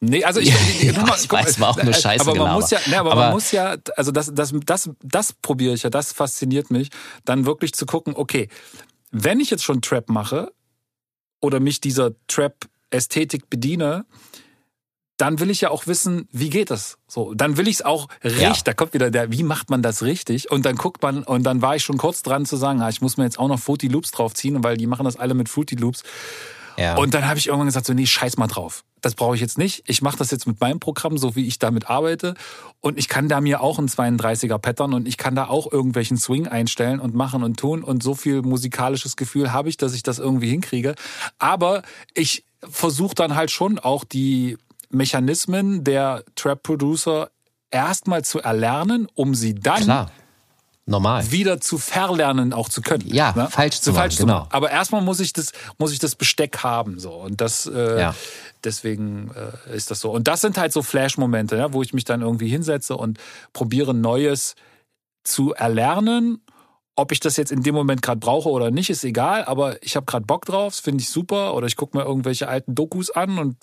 Nee, also ich, ich, ja, mal, ich weiß, war auch nur Scheiße aber man muss ja, nee, aber, aber, man muss ja, also das, das, das, das probiere ich ja, das fasziniert mich, dann wirklich zu gucken, okay, wenn ich jetzt schon Trap mache oder mich dieser Trap Ästhetik bediene, dann will ich ja auch wissen, wie geht es? So, dann will ich es auch richtig. Ja. Da kommt wieder der, wie macht man das richtig? Und dann guckt man, und dann war ich schon kurz dran zu sagen, ah, ich muss mir jetzt auch noch Fruity Loops draufziehen, weil die machen das alle mit Fruity Loops. Ja. Und dann habe ich irgendwann gesagt, so, nee, scheiß mal drauf. Das brauche ich jetzt nicht. Ich mache das jetzt mit meinem Programm, so wie ich damit arbeite. Und ich kann da mir auch ein 32er Pattern und ich kann da auch irgendwelchen Swing einstellen und machen und tun. Und so viel musikalisches Gefühl habe ich, dass ich das irgendwie hinkriege. Aber ich versuche dann halt schon auch die Mechanismen der Trap-Producer erstmal zu erlernen, um sie dann Klar. Normal. wieder zu verlernen auch zu können. Ja, ne? falsch zu, zu falsch genau. Machen. Aber erstmal muss ich das muss ich das Besteck haben so und das äh, ja. deswegen äh, ist das so und das sind halt so Flash-Momente, ja, wo ich mich dann irgendwie hinsetze und probiere Neues zu erlernen ob ich das jetzt in dem Moment gerade brauche oder nicht, ist egal, aber ich habe gerade Bock drauf, finde ich super. Oder ich gucke mir irgendwelche alten Dokus an und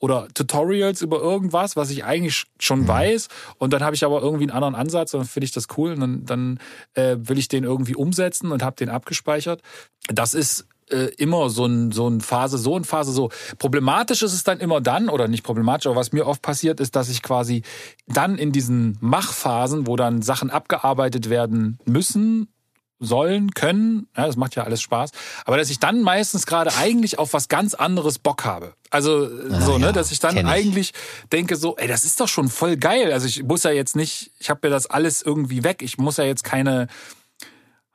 oder Tutorials über irgendwas, was ich eigentlich schon mhm. weiß. Und dann habe ich aber irgendwie einen anderen Ansatz und dann finde ich das cool. Und dann, dann äh, will ich den irgendwie umsetzen und habe den abgespeichert. Das ist äh, immer so ein so ein Phase so und Phase so. Problematisch ist es dann immer dann oder nicht problematisch, aber was mir oft passiert ist, dass ich quasi dann in diesen Machphasen, wo dann Sachen abgearbeitet werden müssen sollen, können, ja, das macht ja alles Spaß, aber dass ich dann meistens gerade eigentlich auf was ganz anderes Bock habe. Also ah, so, ne, ja, dass ich dann ich. eigentlich denke so, ey, das ist doch schon voll geil. Also ich muss ja jetzt nicht, ich habe mir das alles irgendwie weg. Ich muss ja jetzt keine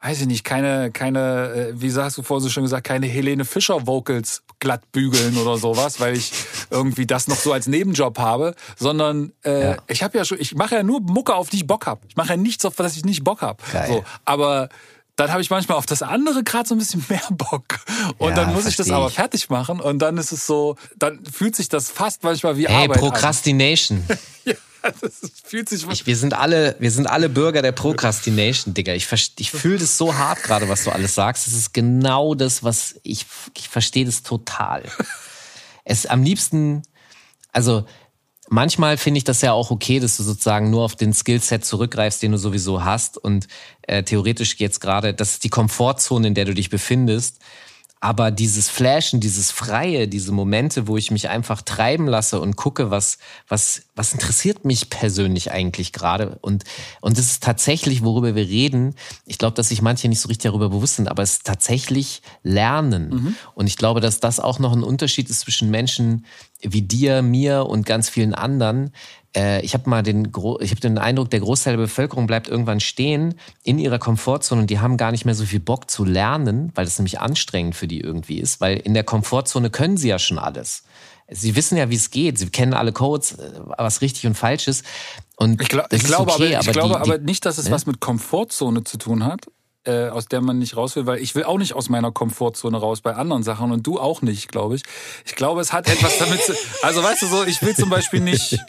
weiß ich nicht, keine, keine, äh, wie sagst du vorhin so schon gesagt, keine Helene Fischer Vocals glatt bügeln oder sowas, weil ich irgendwie das noch so als Nebenjob habe, sondern äh, ja. ich habe ja schon, ich mache ja nur Mucke, auf die ich Bock habe. Ich mache ja nichts, auf das ich nicht Bock habe. So, aber dann habe ich manchmal auf das andere gerade so ein bisschen mehr Bock. Und ja, dann muss ich das aber fertig machen und dann ist es so, dann fühlt sich das fast manchmal wie hey, Arbeit Prokrastination. ja. Das fühlt sich ich, wir sind alle, wir sind alle Bürger der Procrastination, Digga. Ich, ich fühle das so hart gerade, was du alles sagst. Das ist genau das, was ich, ich verstehe das total. Es am liebsten, also manchmal finde ich das ja auch okay, dass du sozusagen nur auf den Skillset zurückgreifst, den du sowieso hast. Und äh, theoretisch jetzt gerade, das ist die Komfortzone, in der du dich befindest. Aber dieses Flashen, dieses Freie, diese Momente, wo ich mich einfach treiben lasse und gucke, was, was, was interessiert mich persönlich eigentlich gerade? Und, und das ist tatsächlich, worüber wir reden. Ich glaube, dass sich manche nicht so richtig darüber bewusst sind, aber es ist tatsächlich Lernen. Mhm. Und ich glaube, dass das auch noch ein Unterschied ist zwischen Menschen wie dir, mir und ganz vielen anderen, äh, ich habe mal den, ich habe den Eindruck, der Großteil der Bevölkerung bleibt irgendwann stehen in ihrer Komfortzone und die haben gar nicht mehr so viel Bock zu lernen, weil das nämlich anstrengend für die irgendwie ist, weil in der Komfortzone können sie ja schon alles. Sie wissen ja, wie es geht. Sie kennen alle Codes, äh, was richtig und falsch ist. Und ich, glaub, ich glaube, okay, aber, ich aber, glaube die, aber nicht, dass es ne? was mit Komfortzone zu tun hat, äh, aus der man nicht raus will, weil ich will auch nicht aus meiner Komfortzone raus bei anderen Sachen und du auch nicht, glaube ich. Ich glaube, es hat etwas damit zu, also weißt du so, ich will zum Beispiel nicht,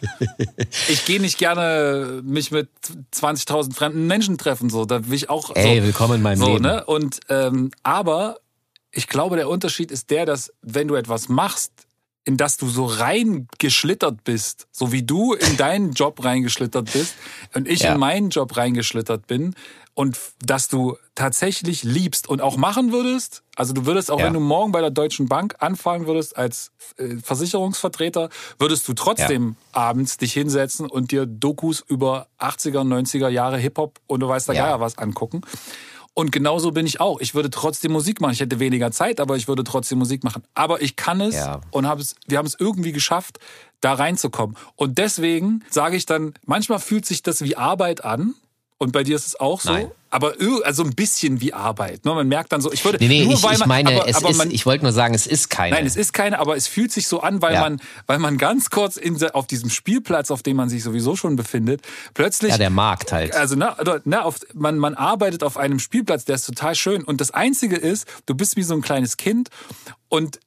ich gehe nicht gerne mich mit 20.000 fremden Menschen treffen, so, da will ich auch so. Ey, willkommen in meinem so, Leben. Ne? Und, ähm, aber ich glaube, der Unterschied ist der, dass wenn du etwas machst, in das du so reingeschlittert bist, so wie du in deinen Job reingeschlittert bist und ich ja. in meinen Job reingeschlittert bin und dass du tatsächlich liebst und auch machen würdest. Also du würdest auch, ja. wenn du morgen bei der Deutschen Bank anfangen würdest als äh, Versicherungsvertreter, würdest du trotzdem ja. abends dich hinsetzen und dir Dokus über 80er, 90er Jahre Hip-Hop und du weißt da ja. was angucken. Und genauso bin ich auch. Ich würde trotzdem Musik machen. Ich hätte weniger Zeit, aber ich würde trotzdem Musik machen. Aber ich kann es ja. und habe es, wir haben es irgendwie geschafft, da reinzukommen. Und deswegen sage ich dann, manchmal fühlt sich das wie Arbeit an. Und bei dir ist es auch so? Nein. Aber also ein bisschen wie Arbeit. Ne? Man merkt dann so, ich würde. Nee, nee, nur, ich, weil man, ich meine, aber, es aber man, ist, ich wollte nur sagen, es ist keine. Nein, es ist keine, aber es fühlt sich so an, weil ja. man, weil man ganz kurz in, auf diesem Spielplatz, auf dem man sich sowieso schon befindet, plötzlich. Ja, der Markt halt. Also, ne, ne, auf, man, man arbeitet auf einem Spielplatz, der ist total schön. Und das Einzige ist, du bist wie so ein kleines Kind und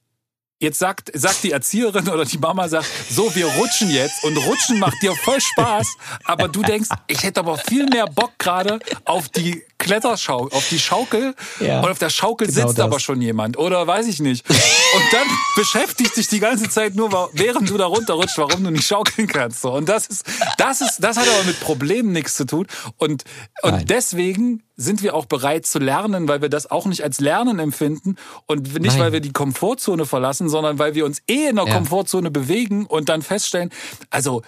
Jetzt sagt, sagt die Erzieherin oder die Mama sagt, so, wir rutschen jetzt und rutschen macht dir voll Spaß, aber du denkst, ich hätte aber viel mehr Bock gerade auf die Kletterschaukel, auf die Schaukel ja, und auf der Schaukel genau sitzt das. aber schon jemand oder weiß ich nicht. Und dann beschäftigt dich die ganze Zeit nur, während du da runterrutscht, warum du nicht schaukeln kannst. So. Und das ist, das ist, das hat aber mit Problemen nichts zu tun. Und, und deswegen sind wir auch bereit zu lernen, weil wir das auch nicht als Lernen empfinden und nicht, Nein. weil wir die Komfortzone verlassen, sondern weil wir uns eh in der ja. Komfortzone bewegen und dann feststellen, also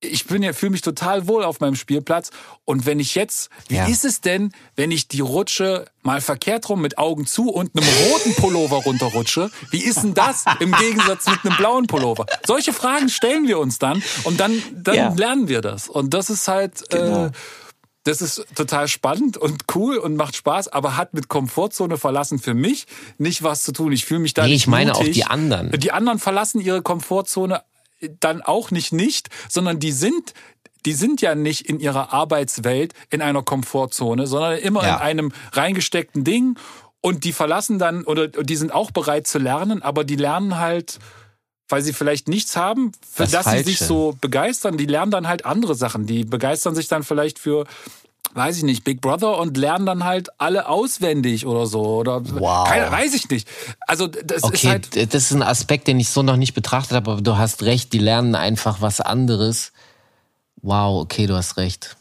ich bin ja fühle mich total wohl auf meinem Spielplatz und wenn ich jetzt wie ja. ist es denn wenn ich die Rutsche mal verkehrt rum mit Augen zu und einem roten Pullover runterrutsche wie ist denn das im Gegensatz mit einem blauen Pullover solche Fragen stellen wir uns dann und dann dann ja. lernen wir das und das ist halt genau. äh, das ist total spannend und cool und macht Spaß, aber hat mit Komfortzone verlassen für mich nicht was zu tun. Ich fühle mich da nee, nicht ich meine mutig. auch die anderen. Die anderen verlassen ihre Komfortzone dann auch nicht nicht, sondern die sind die sind ja nicht in ihrer Arbeitswelt in einer Komfortzone, sondern immer ja. in einem reingesteckten Ding und die verlassen dann oder die sind auch bereit zu lernen, aber die lernen halt weil sie vielleicht nichts haben, für das, das sie sich so begeistern, die lernen dann halt andere Sachen. Die begeistern sich dann vielleicht für weiß ich nicht, Big Brother und lernen dann halt alle auswendig oder so. Oder wow. keine, weiß ich nicht. Also das okay, ist halt. Das ist ein Aspekt, den ich so noch nicht betrachtet habe, aber du hast recht, die lernen einfach was anderes. Wow, okay, du hast recht.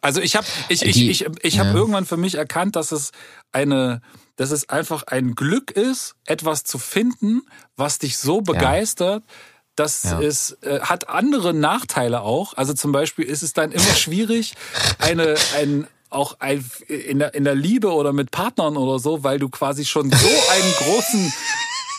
Also ich habe ich, ich, ich, ich hab ja. irgendwann für mich erkannt, dass es eine dass es einfach ein Glück ist, etwas zu finden, was dich so begeistert, ja. Das ja. ist, äh, hat andere Nachteile auch. Also zum Beispiel ist es dann immer schwierig, eine, ein, auch ein, in, der, in der Liebe oder mit Partnern oder so, weil du quasi schon so einen großen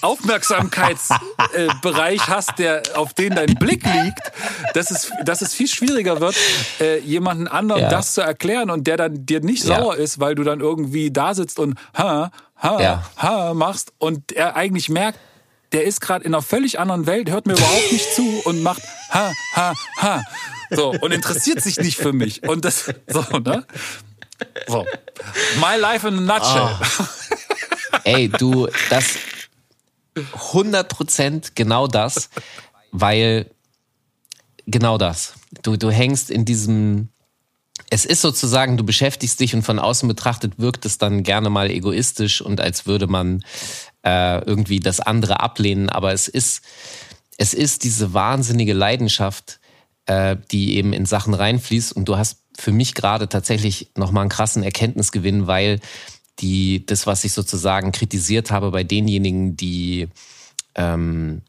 Aufmerksamkeitsbereich äh, hast, der auf den dein Blick liegt, dass es, dass es viel schwieriger wird, äh, jemanden anderen ja. das zu erklären und der dann dir nicht ja. sauer ist, weil du dann irgendwie da sitzt und ha, ha, ja. ha machst und er eigentlich merkt, der ist gerade in einer völlig anderen Welt, hört mir überhaupt nicht zu und macht ha, ha, ha. So, und interessiert sich nicht für mich. Und das, so, ne? So. My life in a nutshell. Oh. Ey, du, das 100% genau das, weil genau das. Du, du hängst in diesem, es ist sozusagen, du beschäftigst dich und von außen betrachtet wirkt es dann gerne mal egoistisch und als würde man äh, irgendwie das andere ablehnen, aber es ist, es ist diese wahnsinnige Leidenschaft, äh, die eben in Sachen reinfließt und du hast für mich gerade tatsächlich nochmal einen krassen Erkenntnisgewinn, weil die, das, was ich sozusagen kritisiert habe bei denjenigen, die ähm,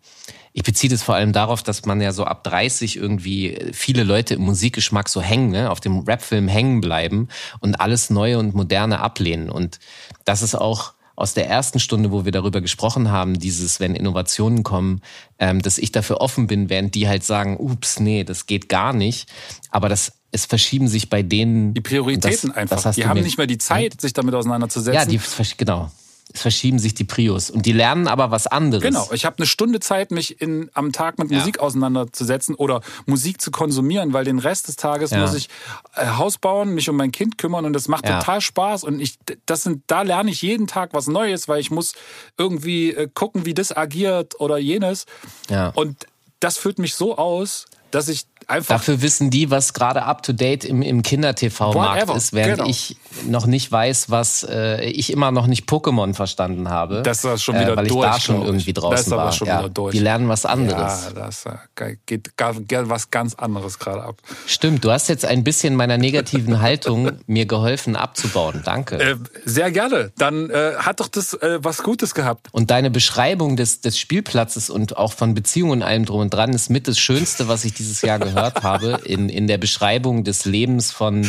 ich beziehe das vor allem darauf, dass man ja so ab 30 irgendwie viele Leute im Musikgeschmack so hängen, ne, auf dem Rapfilm hängen bleiben und alles Neue und Moderne ablehnen. Und das ist auch aus der ersten Stunde, wo wir darüber gesprochen haben, dieses, wenn Innovationen kommen, ähm, dass ich dafür offen bin, während die halt sagen, ups, nee, das geht gar nicht. Aber das es verschieben sich bei denen die Prioritäten das, einfach. Das die haben nicht mehr die Zeit, sich damit auseinanderzusetzen. Ja, die genau es verschieben sich die Prios und die lernen aber was anderes. Genau, ich habe eine Stunde Zeit, mich in, am Tag mit ja. Musik auseinanderzusetzen oder Musik zu konsumieren, weil den Rest des Tages ja. muss ich äh, Haus bauen, mich um mein Kind kümmern und das macht ja. total Spaß und ich das sind da lerne ich jeden Tag was Neues, weil ich muss irgendwie äh, gucken, wie das agiert oder jenes. Ja. Und das füllt mich so aus, dass ich einfach. Dafür wissen die, was gerade up to date im, im Kinder-TV-Markt ist, während genau. ich noch nicht weiß, was äh, ich immer noch nicht Pokémon verstanden habe. Das ist schon wieder äh, weil durch, ich da schon irgendwie draußen das ist aber war. Schon ja, wieder durch. Die lernen was anderes. Ja, das äh, geht was ganz anderes gerade ab. Stimmt, du hast jetzt ein bisschen meiner negativen Haltung mir geholfen abzubauen. Danke. Äh, sehr gerne. Dann äh, hat doch das äh, was Gutes gehabt. Und deine Beschreibung des, des Spielplatzes und auch von Beziehungen und allem drum und dran ist mit das Schönste, was ich dieses Jahr gehört gehört habe, in, in der Beschreibung des Lebens von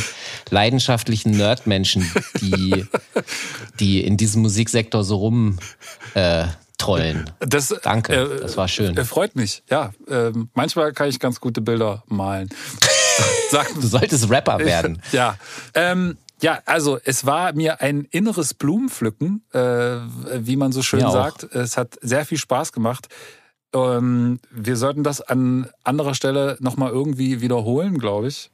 leidenschaftlichen Nerdmenschen, die, die in diesem Musiksektor so rum äh, trollen. Das, Danke, äh, das war schön. Er freut mich, ja. Äh, manchmal kann ich ganz gute Bilder malen. Du solltest Rapper werden. Ja. Ähm, ja, also es war mir ein inneres Blumenpflücken, äh, wie man so schön sagt. Es hat sehr viel Spaß gemacht. Ähm, wir sollten das an anderer Stelle nochmal irgendwie wiederholen, glaube ich.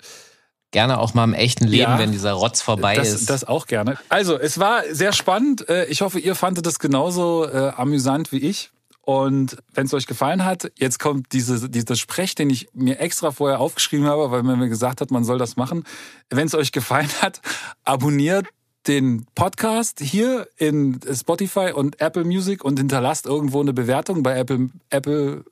Gerne auch mal im echten Leben, ja, wenn dieser Rotz vorbei das, ist. Das auch gerne. Also, es war sehr spannend. Äh, ich hoffe, ihr fandet es genauso äh, amüsant wie ich. Und wenn es euch gefallen hat, jetzt kommt diese, dieser Sprech, den ich mir extra vorher aufgeschrieben habe, weil man mir gesagt hat, man soll das machen. Wenn es euch gefallen hat, abonniert den Podcast hier in Spotify und Apple Music und hinterlasst irgendwo eine Bewertung bei Apple, Apple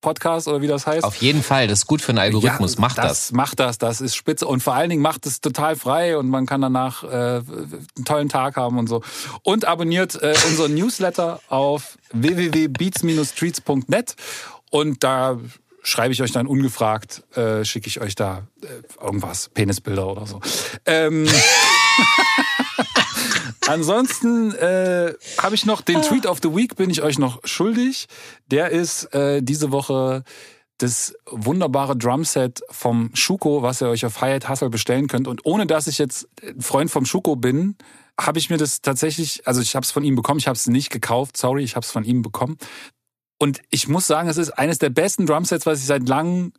Podcast oder wie das heißt. Auf jeden Fall, das ist gut für einen Algorithmus. Ja, macht das, das. Macht das, das ist spitze. Und vor allen Dingen macht es total frei und man kann danach äh, einen tollen Tag haben und so. Und abonniert äh, unseren Newsletter auf www.beats-streets.net und da schreibe ich euch dann ungefragt, äh, schicke ich euch da äh, irgendwas, Penisbilder oder so. Ähm, Ansonsten äh, habe ich noch den Tweet of the Week, bin ich euch noch schuldig. Der ist äh, diese Woche das wunderbare Drumset vom Schuko, was ihr euch auf Hyatt Hustle bestellen könnt. Und ohne dass ich jetzt Freund vom Schuko bin, habe ich mir das tatsächlich, also ich habe es von ihm bekommen, ich habe es nicht gekauft, sorry, ich habe es von ihm bekommen. Und ich muss sagen, es ist eines der besten Drumsets, was ich seit langem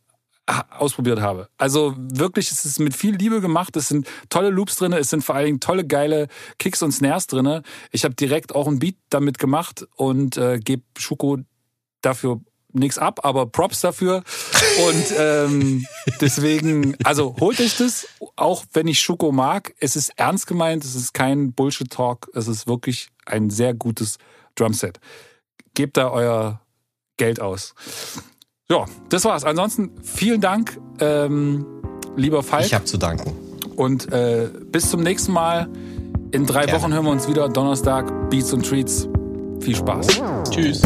ausprobiert habe. Also wirklich, es ist mit viel Liebe gemacht. Es sind tolle Loops drinne, es sind vor allen Dingen tolle geile Kicks und Snares drinne. Ich habe direkt auch ein Beat damit gemacht und äh, gebe Schuko dafür nichts ab, aber Props dafür. Und ähm, deswegen, also holt euch das, auch wenn ich Schuko mag. Es ist ernst gemeint, es ist kein Bullshit-Talk, es ist wirklich ein sehr gutes Drumset. Gebt da euer Geld aus. Ja, das war's. Ansonsten vielen Dank, ähm, lieber Falk. Ich habe zu danken. Und äh, bis zum nächsten Mal. In drei Gerne. Wochen hören wir uns wieder. Donnerstag, Beats und Treats. Viel Spaß. Tschüss.